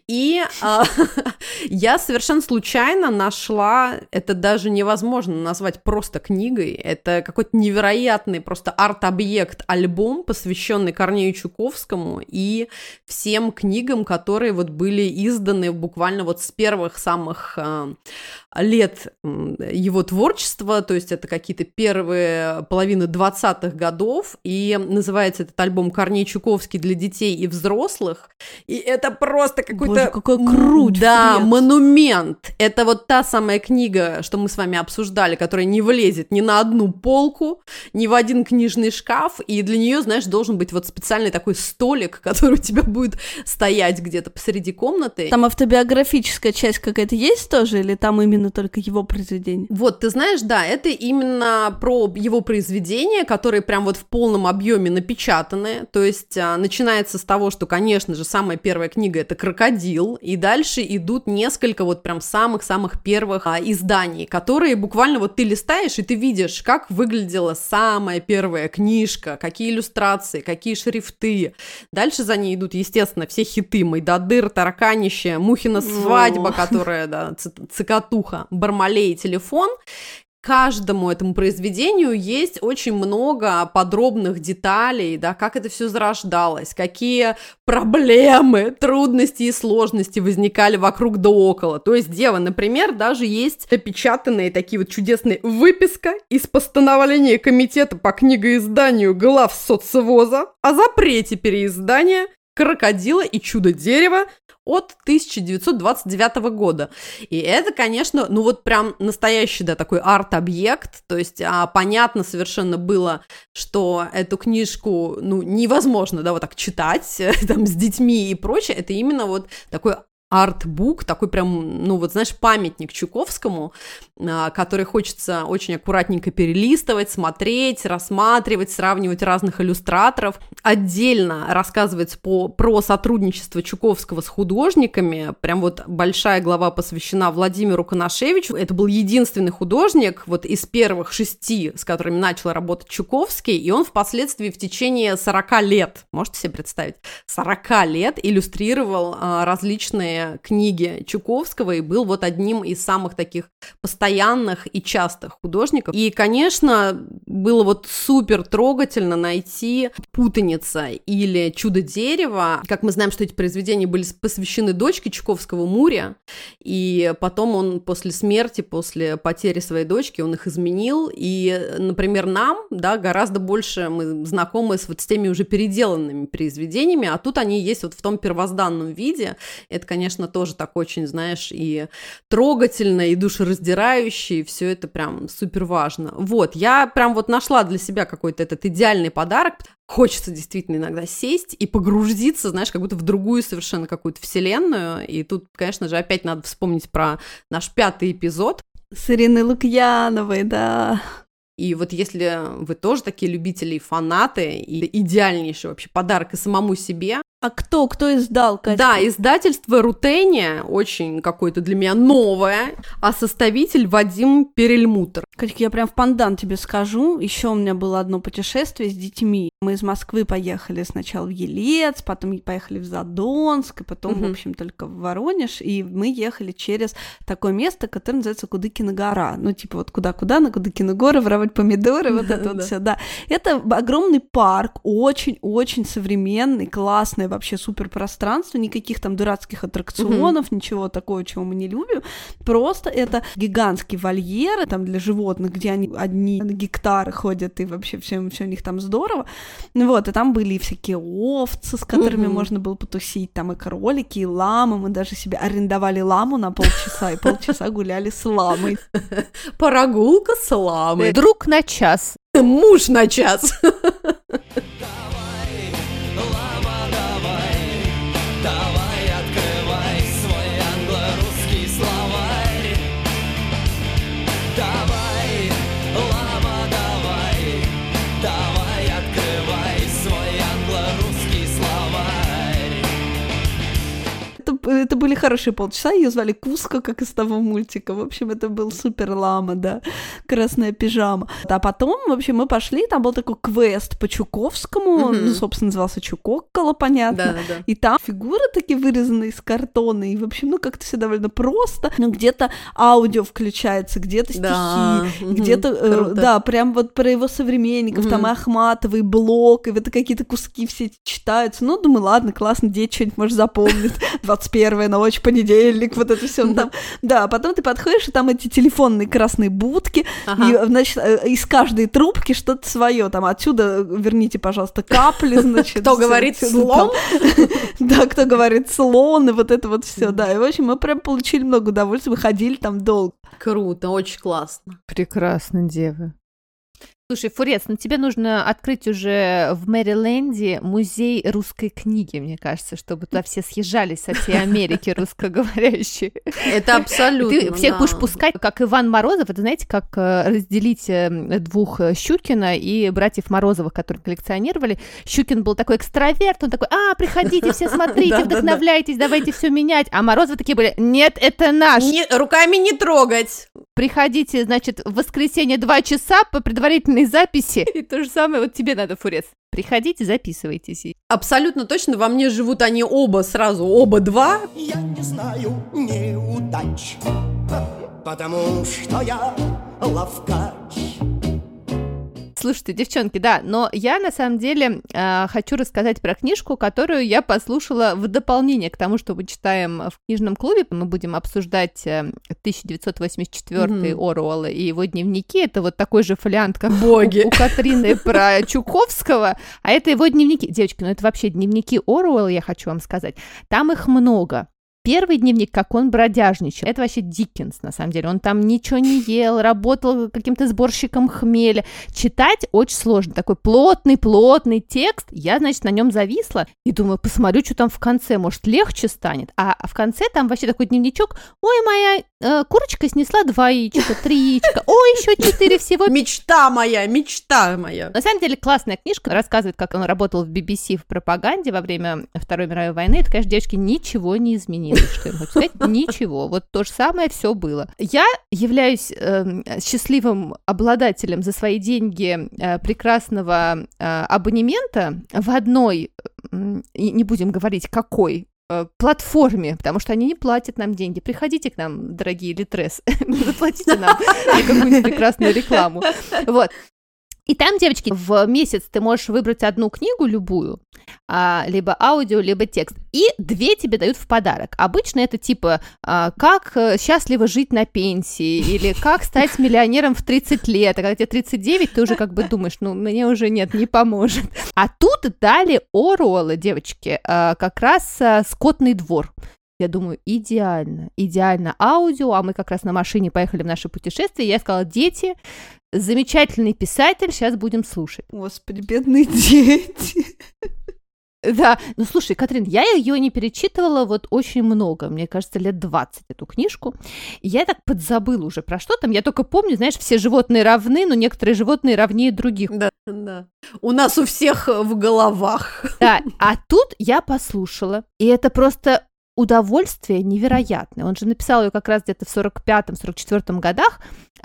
И а, я совершенно случайно нашла, это даже невозможно назвать просто книгой, это какой-то невероятный просто арт-объект, альбом, посвященный Корнею Чуковскому и всем книгам, которые вот были изданы буквально вот с первых самых а, лет его творчества, то есть это какие-то первые половины 20-х годов, и называется этот альбом «Корней Чуковский для детей и взрослых», и это просто какой-то... какой круть! Да, Фред. монумент! Это вот та самая книга, что мы с вами обсуждали, которая не влезет ни на одну полку, ни в один книжный шкаф, и для нее, знаешь, должен быть вот специальный такой столик, который у тебя будет стоять где-то посреди комнаты. Там автобиографическая часть какая-то есть тоже, или там именно именно только его произведения. Вот, ты знаешь, да, это именно про его произведения, которые прям вот в полном объеме напечатаны. То есть а, начинается с того, что, конечно же, самая первая книга это «Крокодил», и дальше идут несколько вот прям самых-самых первых а, изданий, которые буквально вот ты листаешь, и ты видишь, как выглядела самая первая книжка, какие иллюстрации, какие шрифты. Дальше за ней идут, естественно, все хиты «Майдадыр», «Тараканище», «Мухина свадьба», которая, да, цикатуха, Бармалей телефон, каждому этому произведению есть очень много подробных деталей, да, как это все зарождалось, какие проблемы, трудности и сложности возникали вокруг да около. То есть, дева, например, даже есть опечатанные такие вот чудесные выписка из постановления комитета по книгоизданию глав соцвоза о запрете переиздания «Крокодила и чудо дерева» от 1929 года. И это, конечно, ну вот прям настоящий, да, такой арт-объект, то есть а, понятно совершенно было, что эту книжку, ну, невозможно, да, вот так читать, там, с детьми и прочее, это именно вот такой артбук, такой прям, ну вот знаешь, памятник Чуковскому, а, который хочется очень аккуратненько перелистывать, смотреть, рассматривать, сравнивать разных иллюстраторов. Отдельно рассказывается по, про сотрудничество Чуковского с художниками, прям вот большая глава посвящена Владимиру Коношевичу. Это был единственный художник вот из первых шести, с которыми начал работать Чуковский, и он впоследствии в течение 40 лет, можете себе представить, 40 лет иллюстрировал а, различные книги Чуковского и был вот одним из самых таких постоянных и частых художников. И, конечно, было вот супер трогательно найти «Путаница» или «Чудо дерева». Как мы знаем, что эти произведения были посвящены дочке Чуковского Муря, и потом он после смерти, после потери своей дочки, он их изменил, и, например, нам, да, гораздо больше мы знакомы с вот с теми уже переделанными произведениями, а тут они есть вот в том первозданном виде. Это, конечно, конечно, тоже так очень, знаешь, и трогательно, и душераздирающе, и все это прям супер важно. Вот, я прям вот нашла для себя какой-то этот идеальный подарок. Хочется действительно иногда сесть и погрузиться, знаешь, как будто в другую совершенно какую-то вселенную. И тут, конечно же, опять надо вспомнить про наш пятый эпизод. С Ириной Лукьяновой, да. И вот если вы тоже такие любители и фанаты, и идеальнейший вообще подарок и самому себе, а кто? Кто издал, Катя? Да, издательство Рутения, очень какое-то для меня новое, а составитель Вадим Перельмутер. Катька, я прям в пандан тебе скажу. Еще у меня было одно путешествие с детьми. Мы из Москвы поехали сначала в Елец, потом поехали в Задонск, и потом, угу. в общем, только в Воронеж. И мы ехали через такое место, которое называется Кудыкина гора. Ну, типа вот куда-куда, на Кудыкину гору, воровать помидоры, вот это вот все, да. Это огромный парк, очень-очень современный, классный, вообще супер пространство, никаких там дурацких аттракционов, угу. ничего такого, чего мы не любим. Просто это гигантские вольеры там для животных, где они одни на гектары ходят, и вообще все, все у них там здорово. Ну вот, и там были и всякие овцы, с которыми угу. можно было потусить, там и кролики, и ламы. Мы даже себе арендовали ламу на полчаса, и полчаса гуляли с ламой. Прогулка с ламой. Друг на час. Муж на час. это были хорошие полчаса, ее звали Куска, как из того мультика. В общем, это был супер лама, да, красная пижама. А потом, в общем, мы пошли, там был такой квест по Чуковскому, mm-hmm. ну, собственно, назывался Чукокколо, понятно. Да, да, да. И там фигуры такие вырезаны из картона, и, в общем, ну, как-то все довольно просто. Ну, где-то аудио включается, где-то стихи, да. Mm-hmm. э, да, прям вот про его современников, mm-hmm. там и Ахматовый, и Блок, и вот какие-то куски все читаются. Ну, думаю, ладно, классно, дети что-нибудь, может, запомнят. первая ночь, понедельник, вот это все. Там. Да, потом ты подходишь, и там эти телефонные красные будки, и, значит, э, из каждой трубки что-то свое. Там отсюда э, верните, пожалуйста, капли, значит. Кто говорит слон? Да, кто говорит слон, и вот это вот все, да. И, в общем, мы прям получили много удовольствия, выходили там долго. Круто, очень классно. Прекрасно, девы. Слушай, Фурец, ну тебе нужно открыть уже в Мэриленде музей русской книги, мне кажется, чтобы туда все съезжались со всей Америки русскоговорящие. Это абсолютно. Ты всех да. будешь пускать, как Иван Морозов. Это знаете, как э, разделить э, двух э, Щукина и братьев Морозовых, которые коллекционировали. Щукин был такой экстраверт, он такой, а, приходите, все смотрите, вдохновляйтесь, давайте все менять. А Морозовы такие были, нет, это наш. Не- руками не трогать. Приходите, значит, в воскресенье два часа по предварительной записи. И то же самое вот тебе надо, Фурец. Приходите, записывайтесь. Абсолютно точно во мне живут они оба сразу, оба два. Я не знаю неудач, потому что я ловкач. Слушайте, девчонки, да, но я на самом деле э, хочу рассказать про книжку, которую я послушала в дополнение к тому, что мы читаем в книжном клубе. Мы будем обсуждать э, 1984 Мгм. Оруэлла и его дневники. Это вот такой же фолиант, как Боги. у, у Катрины про Чуковского, а это его дневники. Девочки, ну это вообще дневники Оруэлла, я хочу вам сказать. Там их много. Первый дневник, как он бродяжничал, это вообще Диккенс, на самом деле. Он там ничего не ел, работал каким-то сборщиком хмеля. Читать очень сложно. Такой плотный-плотный текст. Я, значит, на нем зависла и думаю, посмотрю, что там в конце, может, легче станет. А в конце там вообще такой дневничок. Ой, моя э, курочка снесла два яичка, три яичка. Ой, еще четыре всего. Мечта моя, мечта моя. На самом деле классная книжка, рассказывает, как он работал в BBC в пропаганде во время Второй мировой войны. Это, конечно, девочки, ничего не изменилось, что я хочу сказать. Ничего. Вот то же самое все было. Я являюсь эм, счастливым обладателем за свои деньги э, прекрасного э, абонемента в одной, и не будем говорить какой, э, платформе, потому что они не платят нам деньги. Приходите к нам, дорогие Литрес, заплатите нам какую-нибудь прекрасную рекламу. Вот. И там, девочки, в месяц ты можешь выбрать одну книгу, любую, а, либо аудио, либо текст, и две тебе дают в подарок. Обычно это типа а, «Как э, счастливо жить на пенсии» или «Как стать миллионером в 30 лет», а когда тебе 39, ты уже как бы думаешь, ну, мне уже нет, не поможет. А тут дали Оруэлла, девочки, а, как раз а, «Скотный двор». Я думаю, идеально, идеально аудио, а мы как раз на машине поехали в наше путешествие, я сказала, дети, замечательный писатель, сейчас будем слушать. Господи, бедные дети. Да, ну слушай, Катрин, я ее не перечитывала вот очень много, мне кажется, лет 20 эту книжку. И я так подзабыла уже про что там. Я только помню, знаешь, все животные равны, но некоторые животные равнее других. Да, да. У нас у всех в головах. Да, а тут я послушала, и это просто удовольствие невероятное. Он же написал ее как раз где-то в 45-44 годах,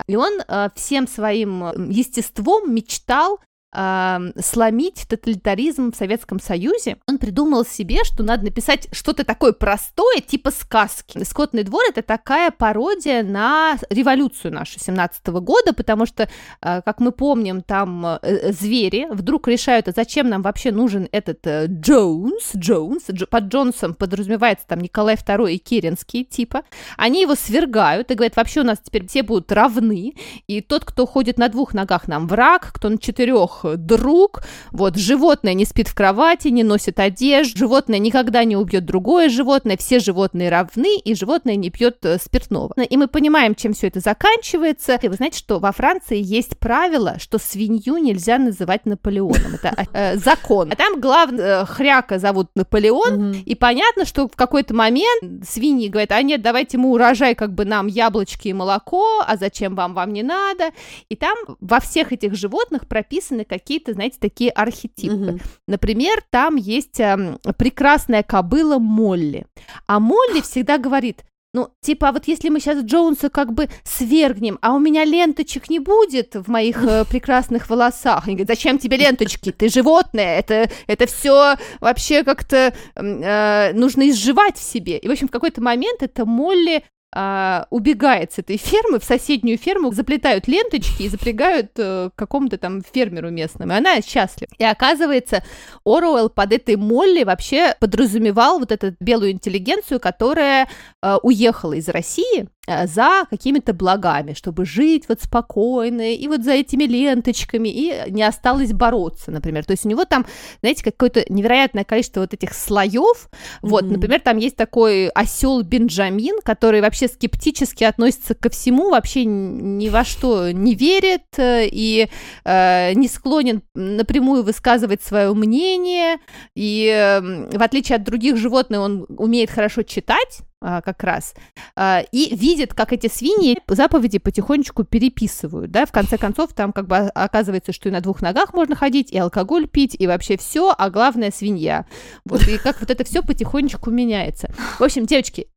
и он э, всем своим э, естеством мечтал э, сломить тоталитаризм в Советском Союзе. Он придумал себе, что надо написать что-то такое простое, типа сказки. «Скотный двор» — это такая пародия на революцию нашу 17 года, потому что, э, как мы помним, там э, звери вдруг решают, а зачем нам вообще нужен этот э, Джонс, Джонс, Дж- под Джонсом подразумевается там Николай II и Керенский типа, они его свергают и говорят, вообще у нас теперь все будут равны, и тот, кто ходит на двух ногах, нам враг, кто на четырех э, друг, вот, животное не спит в кровати, не носит одежду, животное никогда не убьет другое животное, все животные равны, и животное не пьет э, спиртного. И мы понимаем, чем все это заканчивается. И вы знаете, что во Франции есть правило, что свинью нельзя называть Наполеоном. Это э, закон. А там главный э, хряка зовут Наполеон, и понятно, что в какой-то момент свиньи говорят, а нет, давайте мы урожай как бы нам яблочки и молоко, а зачем вам, вам не надо. И там во всех этих животных прописаны какие-то, знаете, такие архетипы. Мгм. Например, там есть эм, прекрасная кобыла Молли. А Молли всегда говорит, ну, типа, а вот если мы сейчас Джонса как бы свергнем, а у меня ленточек не будет в моих э, прекрасных волосах. Они говорят, зачем тебе ленточки? Ты животное, это, это все вообще как-то э, нужно изживать в себе. И, в общем, в какой-то момент это Молли а, убегает с этой фермы в соседнюю ферму, заплетают ленточки и запрягают э, какому-то там фермеру местному, и она счастлива. И оказывается, Оруэлл под этой Молли вообще подразумевал вот эту белую интеллигенцию, которая э, уехала из России э, за какими-то благами, чтобы жить вот спокойно, и вот за этими ленточками, и не осталось бороться, например. То есть у него там, знаете, какое-то невероятное количество вот этих слоев. Вот, Мгм. например, там есть такой осел Бенджамин, который вообще скептически относится ко всему, вообще ни во что не верит э, и э, не склонен напрямую высказывать свое мнение. И э, в отличие от других животных, он умеет хорошо читать а, как раз, а, и видит, как эти свиньи заповеди потихонечку переписывают, да, в конце концов там как бы оказывается, что и на двух ногах можно ходить, и алкоголь пить, и вообще все, а главное свинья. Вот, и как вот это все потихонечку меняется. В общем, девочки,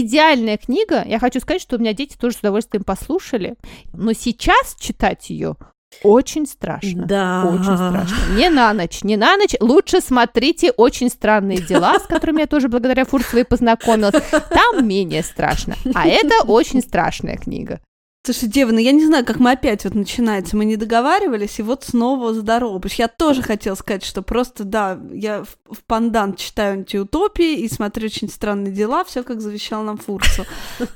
идеальная книга. Я хочу сказать, что у меня дети тоже с удовольствием послушали, но сейчас читать ее очень страшно. Да. Очень страшно. Не на ночь, не на ночь. Лучше смотрите «Очень странные дела», с которыми я тоже благодаря Фурцевой познакомилась. Там менее страшно. А это очень страшная книга. Слушай, Дева, ну я не знаю, как мы опять вот начинается. Мы не договаривались, и вот снова здорово. Потому что я тоже хотела сказать, что просто, да, я в, в пандан читаю антиутопии и смотрю очень странные дела, все как завещал нам Фурцу.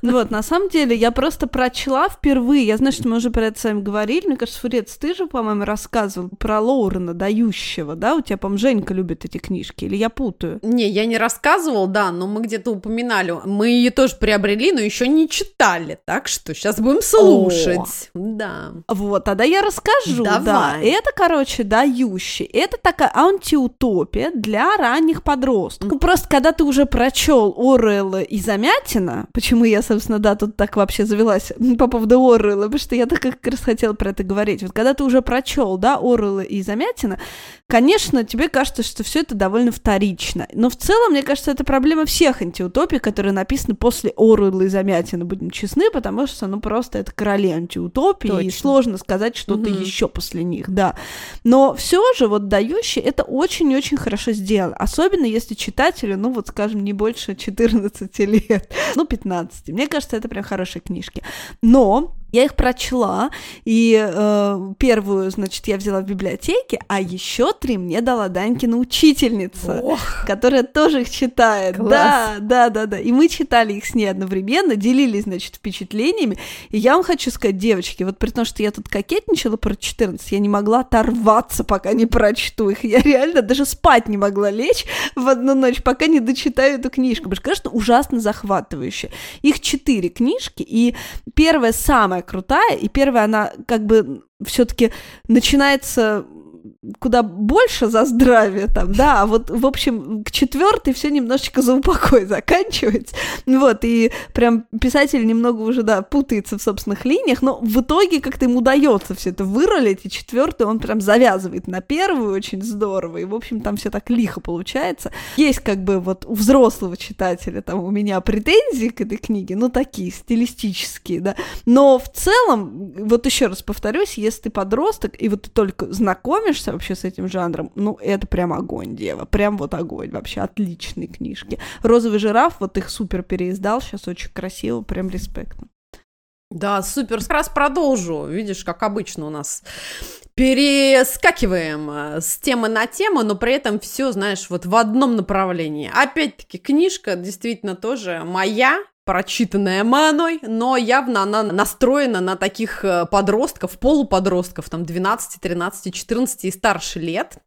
Вот, на самом деле, я просто прочла впервые. Я знаю, что мы уже про это с вами говорили. Мне кажется, Фурец, ты же, по-моему, рассказывал про Лоурена, дающего, да? У тебя, по-моему, Женька любит эти книжки, или я путаю? Не, я не рассказывал, да, но мы где-то упоминали. Мы ее тоже приобрели, но еще не читали. Так что сейчас будем слушать. Да. Вот, тогда я расскажу. Да, Давай. это, короче, дающий. Это такая антиутопия для ранних подростков. Ну, просто когда ты уже прочел Орелла и Замятина, почему я, собственно, да, тут так вообще завелась по поводу Орелла, потому что я так как раз хотела про это говорить. Вот когда ты уже прочел, да, Орелла и Замятина, конечно, тебе кажется, что все это довольно вторично. Но в целом, мне кажется, это проблема всех антиутопий, которые написаны после Орелла и Замятина, будем честны, потому что, ну, просто это короли антиутопии, и Точно. сложно сказать что-то Мгм. еще после них, да. Но все же, вот дающий, это очень-очень хорошо сделано. Особенно если читателю, ну, вот, скажем, не больше 14 лет, ну, 15. Мне кажется, это прям хорошие книжки. Но я их прочла, и э, первую, значит, я взяла в библиотеке, а еще три мне дала Данькина учительница Ох, которая тоже их читает. Класс. Да, да, да, да. И мы читали их с ней одновременно, делились, значит, впечатлениями. И я вам хочу сказать, девочки, вот при том, что я тут кокетничала про 14, я не могла оторваться, пока не прочту их. Я реально даже спать не могла лечь в одну ночь, пока не дочитаю эту книжку. Потому что, конечно, ужасно захватывающе. Их четыре книжки, и первая самая крутая, и первая она как бы все-таки начинается куда больше за здравие там, да, а вот, в общем, к четвертой все немножечко за упокой заканчивается, вот, и прям писатель немного уже, да, путается в собственных линиях, но в итоге как-то ему удается все это выролить, и четвертую он прям завязывает на первую очень здорово, и, в общем, там все так лихо получается. Есть как бы вот у взрослого читателя там у меня претензии к этой книге, ну, такие стилистические, да, но в целом, вот еще раз повторюсь, если ты подросток, и вот ты только знакомишься вообще с этим жанром, ну, это прям огонь, дева, прям вот огонь, вообще отличные книжки. «Розовый жираф», вот их супер переиздал, сейчас очень красиво, прям респект. да, супер. Как раз продолжу. Видишь, как обычно у нас перескакиваем э, с темы на тему, но при этом все, знаешь, вот в одном направлении. Опять-таки, книжка действительно тоже моя, прочитанная мной, но явно она настроена на таких э, подростков, полуподростков, там 12, 13, 14 и старше лет,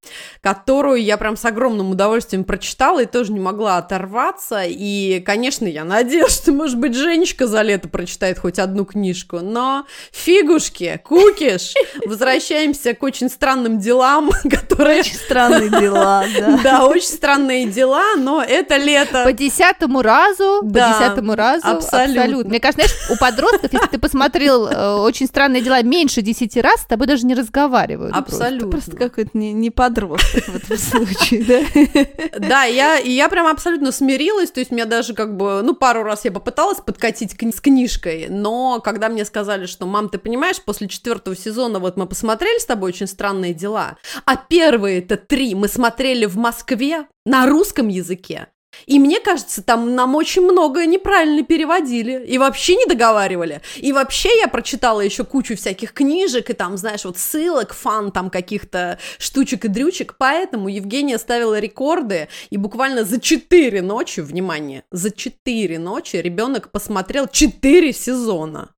которую я прям с огромным удовольствием прочитала и тоже не могла оторваться. И, конечно, я надеялась, что, может быть, Женечка за лето прочитает хоть одну книжку, но фигушки, кукиш, возвращаемся к очень странным делам, которые... Очень странные дела, да. Да, очень странные дела, но это лето. По десятому разу, по десятому разу сразу. Абсолютно. Абсолютно. Мне кажется, знаешь, у подростков, если ты посмотрел э, «Очень странные дела» меньше десяти раз, с тобой даже не разговаривают. Абсолютно. Просто какой-то не, не подросток в этом случае, да? Да, я, и я прям абсолютно смирилась, то есть меня даже как бы, ну, пару раз я попыталась подкатить кни- с книжкой, но когда мне сказали, что, мам, ты понимаешь, после четвертого сезона вот мы посмотрели с тобой «Очень странные дела», а первые-то три мы смотрели в Москве на русском языке, и мне кажется, там нам очень многое неправильно переводили и вообще не договаривали. И вообще я прочитала еще кучу всяких книжек и там, знаешь, вот ссылок, фан там каких-то штучек и дрючек. Поэтому Евгения ставила рекорды и буквально за четыре ночи, внимание, за четыре ночи ребенок посмотрел четыре сезона.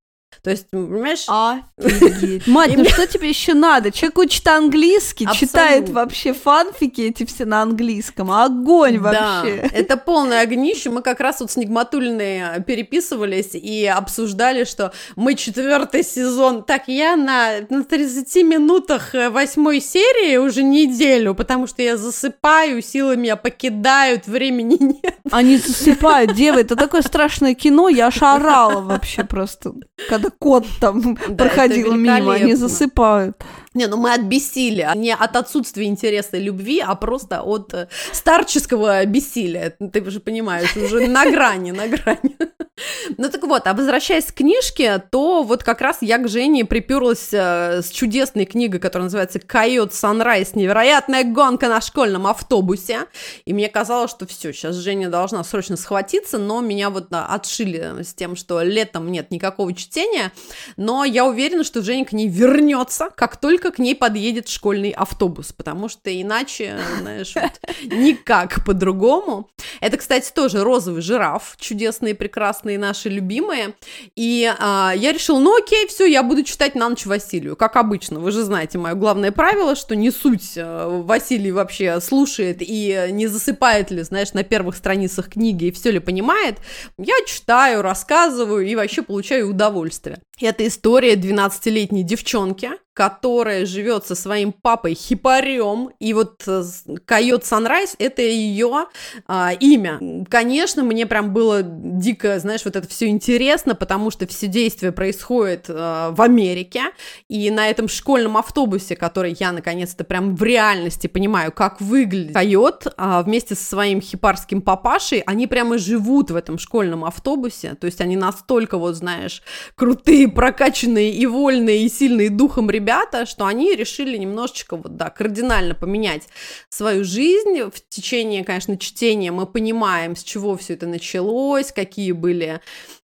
То есть, понимаешь? Офигеть. Мать, ну что тебе еще надо? Человек учит английский, читает вообще фанфики эти все на английском. Огонь вообще. Это полное огнище. Мы как раз вот с Нигматульной переписывались и обсуждали, что мы четвертый сезон. Так, я на, на 30 минутах э, восьмой серии уже неделю, потому что я засыпаю, силы меня покидают, времени нет. Они засыпают, девы, это такое страшное кино, я аж орала вообще просто, когда кот там проходил мимо, они засыпают. Не, ну мы от бессилия, не от отсутствия интереса и любви, а просто от э, старческого бессилия. Ты же понимаешь, уже на грани, на грани. Ну так вот, а возвращаясь к книжке, то вот как раз я к Жене приперлась э, с чудесной книгой, которая называется «Койот Санрайз. Невероятная гонка на школьном автобусе». И мне казалось, что все, сейчас Женя должна срочно схватиться, но меня вот отшили с тем, что летом нет никакого чтения, но я уверена, что Женя к ней вернется, как только к ней подъедет школьный автобус, потому что иначе, знаешь, вот никак по-другому. Это, кстати, тоже розовый жираф, чудесные, прекрасные наши любимые. И а, я решила, ну окей, все, я буду читать на ночь Василию, как обычно. Вы же знаете мое главное правило, что не суть э, Василий вообще слушает и не засыпает ли, знаешь, на первых страницах книги и все ли понимает. Я читаю, рассказываю и вообще получаю удовольствие. Это история 12-летней девчонки, которая живет со своим папой хипарем, и вот э, Койот Санрайз это ее а, имя. Конечно, мне прям было дико, знаешь, вот это все интересно, потому что все действие происходит э, в Америке, и на этом школьном автобусе, который я наконец-то прям в реальности понимаю, как выглядит койот, а, вместе со своим хипарским папашей, они прямо живут в этом школьном автобусе, то есть они настолько, вот знаешь, крутые, прокачанные и вольные, и сильные духом ребята, что они решили немножечко, вот да, кардинально поменять свою жизнь. В течение, конечно, чтения мы понимаем, с чего все это началось, какие были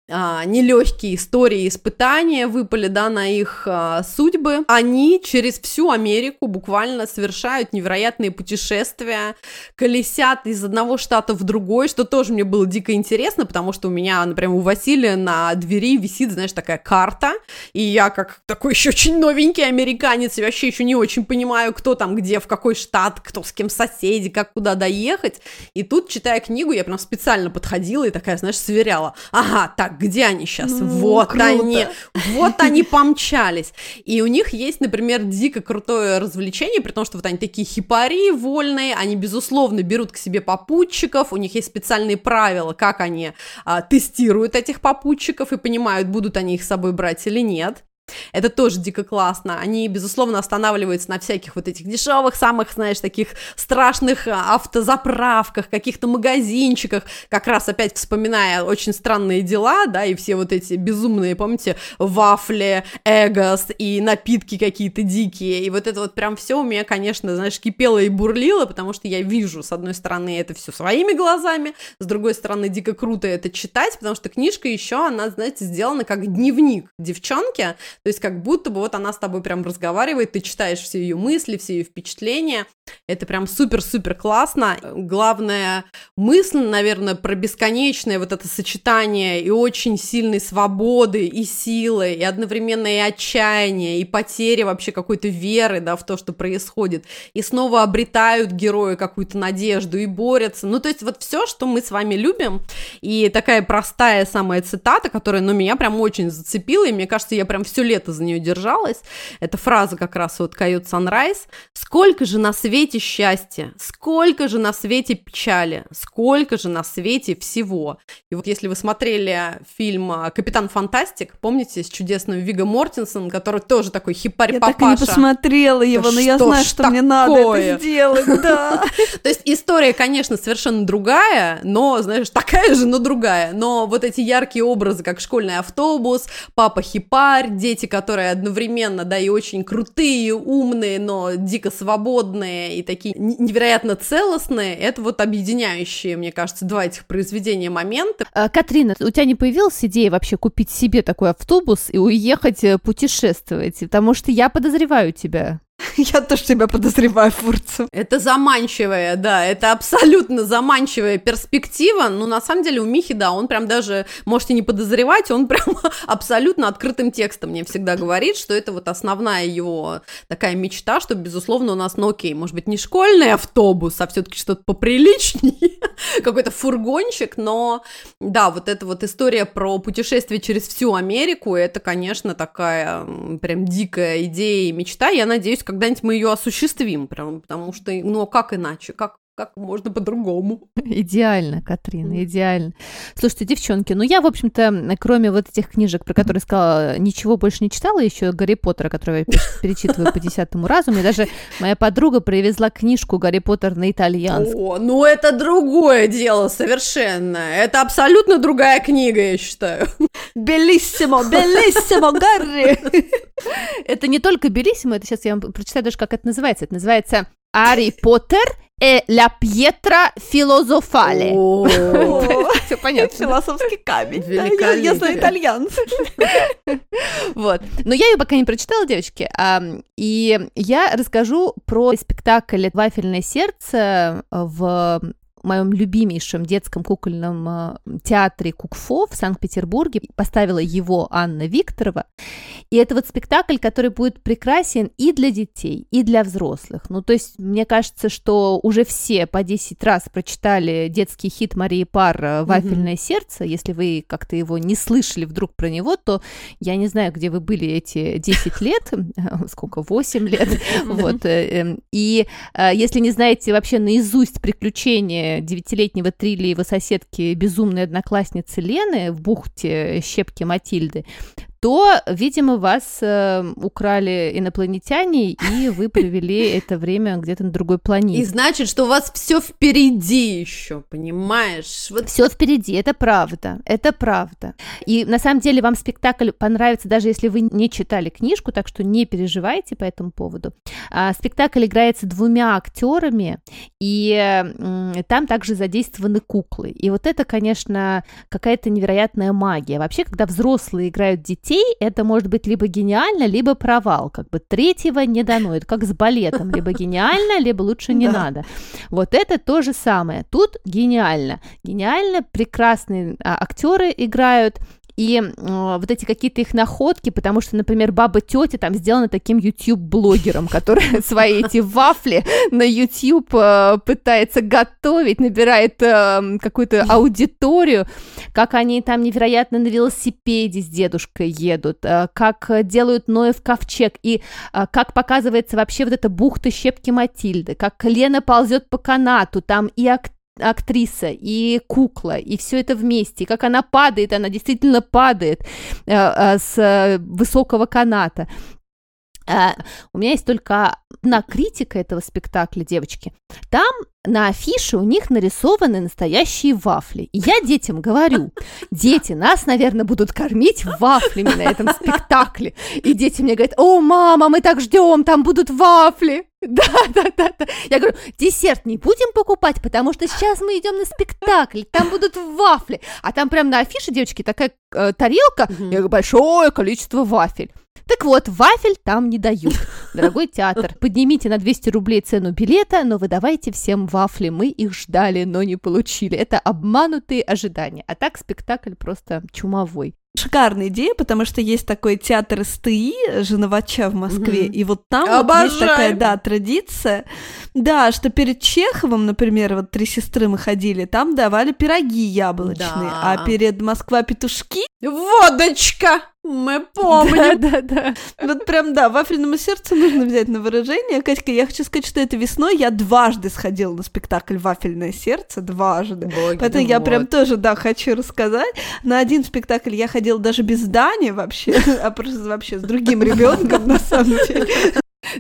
а, нелегкие истории испытания выпали, да, на их а, судьбы. Они через всю Америку буквально совершают невероятные путешествия, колесят из одного штата в другой, что тоже мне было дико интересно, потому что у меня, например, у Василия на двери висит, знаешь, такая карта, и я как такой еще очень новенький американец, и вообще еще не очень понимаю, кто там где, в какой штат, кто с кем соседи, как куда доехать. И тут, читая книгу, я прям специально подходила и такая, знаешь, сверяла. Ага, так, где они сейчас? Ну, вот круто. они, вот они помчались. И у них есть, например, дико крутое развлечение, при том, что вот они такие хипари вольные, они, безусловно, берут к себе попутчиков, у них есть специальные правила, как они а, тестируют этих попутчиков и понимают, будут они их с собой брать или нет. Это тоже дико классно. Они, безусловно, останавливаются на всяких вот этих дешевых, самых, знаешь, таких страшных а, автозаправках, каких-то магазинчиках. Как раз опять вспоминая очень странные дела, да, и все вот эти безумные, помните, вафли, эгос и напитки какие-то дикие. И вот это вот прям все у меня, конечно, знаешь, кипело и бурлило, потому что я вижу, с одной стороны, это все своими глазами, с другой стороны, дико круто это читать, потому что книжка еще, она, знаете, сделана как дневник девчонки, то есть как будто бы вот она с тобой прям разговаривает, ты читаешь все ее мысли, все ее впечатления. Это прям супер-супер классно. Главная мысль, наверное, про бесконечное вот это сочетание и очень сильной свободы, и силы, и одновременно и отчаяния, и потери вообще какой-то веры, да, в то, что происходит. И снова обретают герои какую-то надежду и борются. Ну, то есть вот все, что мы с вами любим. И такая простая самая цитата, которая, ну, меня прям очень зацепила, и мне кажется, я прям все лето за нее держалась. Это фраза как раз вот «Койот Санрайз». «Сколько же на свете счастья, сколько же на свете печали, сколько же на свете всего». И вот если вы смотрели фильм «Капитан Фантастик», помните, с чудесным Виго Мортенсом, который тоже такой хипарь-папаша. Я так и не посмотрела его, но я знаю, что такое? мне надо это сделать, да. То есть история, конечно, совершенно другая, но, знаешь, такая же, но другая. Но вот эти яркие образы, как школьный автобус, папа хипарь, дети, которые одновременно, да, и очень крутые, умные, но дико свободные и такие невероятно целостные, это вот объединяющие, мне кажется, два этих произведения моменты. А, Катрина, у тебя не появилась идея вообще купить себе такой автобус и уехать э, путешествовать? Потому что я подозреваю тебя. Я тоже тебя подозреваю, Фурцев. Это заманчивая, да, это абсолютно заманчивая перспектива. Ну, на самом деле, у Михи, да, он прям даже, можете не подозревать, он прям абсолютно открытым текстом мне всегда говорит, что это вот основная его такая мечта, что, безусловно, у нас, ну, окей, может быть, не школьный автобус, а все-таки что-то поприличнее, какой-то фургончик, но, да, вот эта вот история про путешествие через всю Америку, это, конечно, такая прям дикая идея и мечта. Я надеюсь, когда-нибудь мы ее осуществим, прям, потому что, ну, а как иначе, как, как можно по-другому. Идеально, Катрина, идеально. Слушайте, девчонки, ну я, в общем-то, кроме вот этих книжек, про которые сказала, ничего больше не читала, еще Гарри Поттера, которого я перечитываю по десятому разу. Мне даже моя подруга привезла книжку Гарри Поттер на итальянском. О, ну это другое дело совершенно. Это абсолютно другая книга, я считаю. Белиссимо, белиссимо, Гарри! Это не только белиссимо, это сейчас я вам прочитаю даже, как это называется. Это называется Гарри Поттер e la pietra filosofale. Все понятно. Философский камень. Я знаю итальянский. Вот. Но я ее пока не прочитала, девочки. И я расскажу про спектакль «Вафельное сердце» в моем любимейшем детском кукольном э, театре Кукфо в Санкт-Петербурге. Поставила его Анна Викторова. И это вот спектакль, который будет прекрасен и для детей, и для взрослых. Ну, то есть, мне кажется, что уже все по 10 раз прочитали детский хит Марии Пар э, «Вафельное mm-hmm. сердце». Если вы как-то его не слышали вдруг про него, то я не знаю, где вы были эти 10 лет, сколько, 8 лет. Вот. Э, эм, и если не знаете вообще наизусть приключения девятилетнего Трилли и его соседки безумной одноклассницы Лены в бухте щепки Матильды, то, видимо, вас э, украли инопланетяне, и вы провели это время где-то на другой планете. И значит, что у вас все впереди еще, понимаешь? Вот... Все впереди, это правда, это правда. И на самом деле вам спектакль понравится, даже если вы не читали книжку, так что не переживайте по этому поводу. А, спектакль играется двумя актерами, и м, там также задействованы куклы. И вот это, конечно, какая-то невероятная магия. Вообще, когда взрослые играют детей, детей это может быть либо гениально, либо провал. Как бы третьего не дано. Это как с балетом. Либо гениально, либо лучше не надо. Вот это то же самое. Тут гениально. Гениально, прекрасные а, актеры играют и э, вот эти какие-то их находки, потому что, например, баба тетя там сделана таким YouTube-блогером, который свои эти вафли на YouTube э, пытается готовить, набирает э, какую-то аудиторию, как они там невероятно на велосипеде с дедушкой едут, как делают Ноев ковчег, и как показывается вообще вот эта бухта щепки Матильды, как Лена ползет по канату, там и актер актриса и кукла, и все это вместе, как она падает, она действительно падает э, э, с высокого каната. Э, у меня есть только одна критика этого спектакля, девочки. Там на афише у них нарисованы настоящие вафли. И я детям говорю, дети, нас, наверное, будут кормить вафлями на этом спектакле. И дети мне говорят, о, мама, мы так ждем, там будут вафли. Да, да, да, да. Я говорю, десерт не будем покупать, потому что сейчас мы идем на спектакль, там будут вафли. А там прям на афише, девочки, такая э, тарелка, угу. большое количество вафель. Так вот, вафель там не дают. Дорогой театр, поднимите на 200 рублей цену билета, но выдавайте всем вафли. Мы их ждали, но не получили. Это обманутые ожидания. А так спектакль просто чумовой. Шикарная идея, потому что есть такой театр СТИ, Женовача в Москве, mm-hmm. и вот там вот есть такая, да, традиция, да, что перед Чеховым, например, вот «Три сестры» мы ходили, там давали пироги яблочные, да. а перед «Москва-петушки» Водочка! Мы помним. Да, да, да. Вот прям, да, вафельному сердцу нужно взять на выражение. Катька, я хочу сказать, что это весной я дважды сходила на спектакль «Вафельное сердце», дважды. Боги Поэтому ты я мой. прям тоже, да, хочу рассказать. На один спектакль я ходила даже без Дани вообще, а просто вообще с другим ребенком, на самом деле.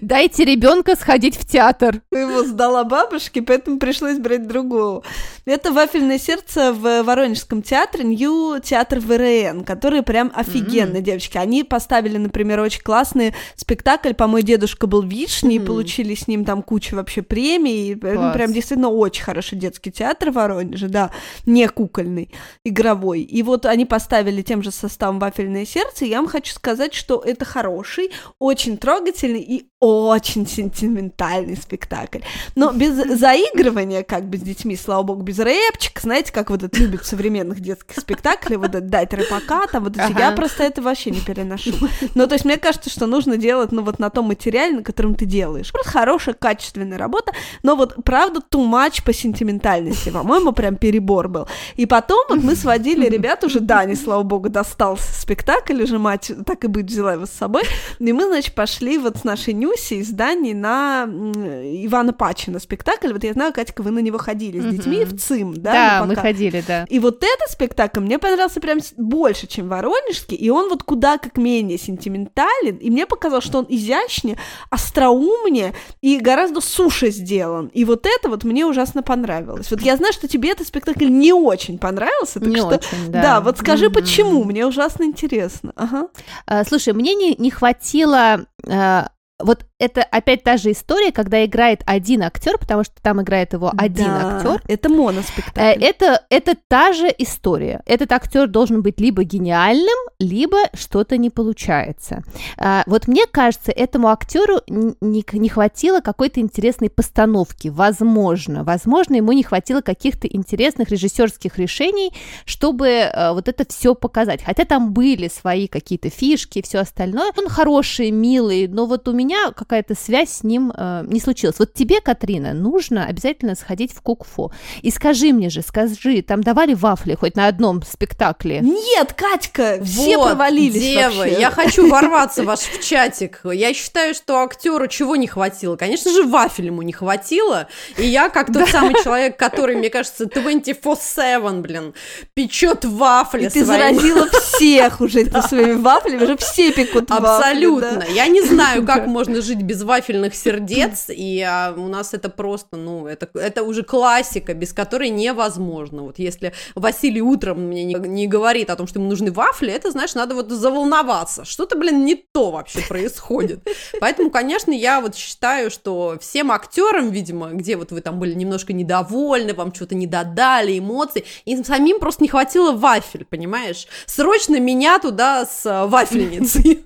Дайте ребенка сходить в театр. Его сдала бабушке, поэтому пришлось брать другого. Это «Вафельное сердце» в Воронежском театре, Нью театр ВРН, которые прям офигенные девочки. Они поставили, например, очень классный спектакль «По мой дедушка был вишней», Мгм. получили с ним там кучу вообще премий. Ну, прям действительно очень хороший детский театр в Воронеже, да, не кукольный, игровой. И вот они поставили тем же составом «Вафельное сердце», и я вам хочу сказать, что это хороший, очень трогательный и очень сентиментальный спектакль. Но без заигрывания, как бы с детьми, слава богу, без рэпчика, знаете, как вот это любят в современных детских спектаклей, вот это дать рэпака, там вот эти, я Ага. просто это вообще не переношу. Ну, то есть мне кажется, что нужно делать, ну, вот на том материале, на котором ты делаешь. Просто хорошая, качественная работа, но вот, правда, too much по сентиментальности, по-моему, прям перебор был. И потом вот мы сводили ребят, уже Дани, слава богу, достался спектакль, уже мать, так и быть, взяла его с собой, и мы, значит, пошли вот с нашей Нюси из Дании на Ивана Пачина спектакль. Вот я знаю, Катька, вы на него ходили с детьми в ЦИМ, да? Да, на мы ходили, да. И вот этот спектакль мне понравился прям больше, чем Воронежский, и он вот куда как менее сентиментален, и мне показалось, что он изящнее, остроумнее и гораздо суше сделан. И вот это вот мне ужасно понравилось. Вот я знаю, что тебе этот спектакль не очень понравился, так Не что... очень, да. Да, вот скажи, Мгм. почему, мне ужасно интересно. Ага. А, Слушай, мне не, не хватило... а, Вот это опять та же история, когда играет один актер, потому что там играет его один Да, актер. Это Э, моноспектакль. Это, это та же история. Этот актер должен быть либо гениальным, либо что-то не получается. А, Вот мне кажется, этому актеру не, не хватило какой-то интересной постановки. Возможно. Возможно, ему не хватило каких-то интересных режиссерских решений, чтобы э, вот это все показать. Хотя там были свои какие-то фишки и все остальное. Он хороший, милый, но вот у меня какая-то связь с ним э, не случилась. Вот тебе, Катрина, нужно обязательно сходить в Кукфо. И скажи мне же, скажи, там давали вафли хоть на одном спектакле? Нет, Катька, все Вот, провалились девы, вообще. я хочу ворваться ваш в чатик. Я считаю, что актеру чего не хватило? Конечно же, вафель ему не хватило. И я, как тот самый человек, который, мне кажется, 24-7, блин, печет вафли И ты заразила всех уже своими вафлями, уже все пекут вафли, Абсолютно. Я не знаю, как можно жить без вафельных сердец, и а, у нас это просто, ну, это, это уже классика, без которой невозможно. Вот если Василий утром мне не, не говорит о том, что ему нужны вафли, это, знаешь, надо вот заволноваться. Что-то, блин, не то вообще происходит. Поэтому, конечно, я вот считаю, что всем актерам, видимо, где вот вы там были немножко недовольны, вам что-то не додали, эмоций, им самим просто не хватило вафель, понимаешь? Срочно меня туда с а, вафельницей.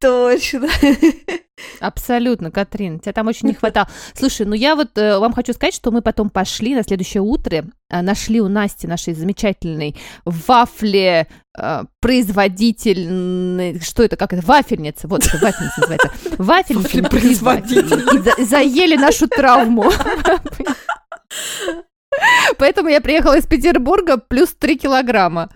Точно. Абсолютно, Катрин, тебя там очень не хватало. Слушай, ну я вот э, вам хочу сказать, что мы потом пошли на следующее утро, э, нашли у Насти, нашей замечательной, вафли э, производитель, что это, как это, вафельница, вот это вафельница называется, вафельница, производитель. И за- заели нашу травму. Поэтому я приехала из Петербурга плюс 3 килограмма.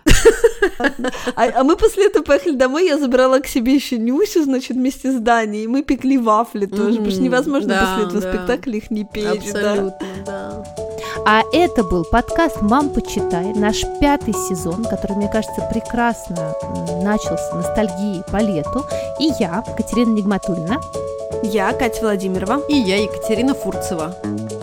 А, а мы после этого поехали домой, я забрала к себе еще Нюсю, значит, вместе с Даней, и мы пекли вафли тоже, потому что невозможно да, после этого да. спектакля их не печь. да. Абсолютно, да. А это был подкаст «Мам, почитай», наш пятый сезон, который, мне кажется, прекрасно начался ностальгией по лету. И я, Катерина Нигматульна. Я, Катя Владимирова. И я, Екатерина Фурцева.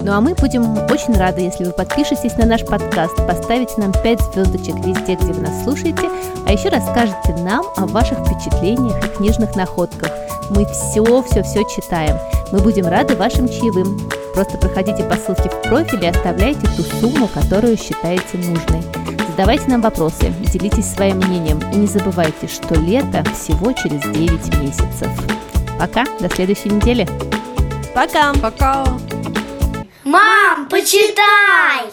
Ну а мы будем очень рады, если вы подпишетесь на наш подкаст, поставите нам 5 звездочек везде, где вы нас слушаете, а еще расскажете нам о ваших впечатлениях и книжных находках. Мы все-все-все читаем. Мы будем рады вашим чаевым. Просто проходите по ссылке в профиле и оставляйте ту сумму, которую считаете нужной. Задавайте нам вопросы, делитесь своим мнением и не забывайте, что лето всего через 9 месяцев. Пока, до следующей недели. Пока! Пока. Мам, почитай!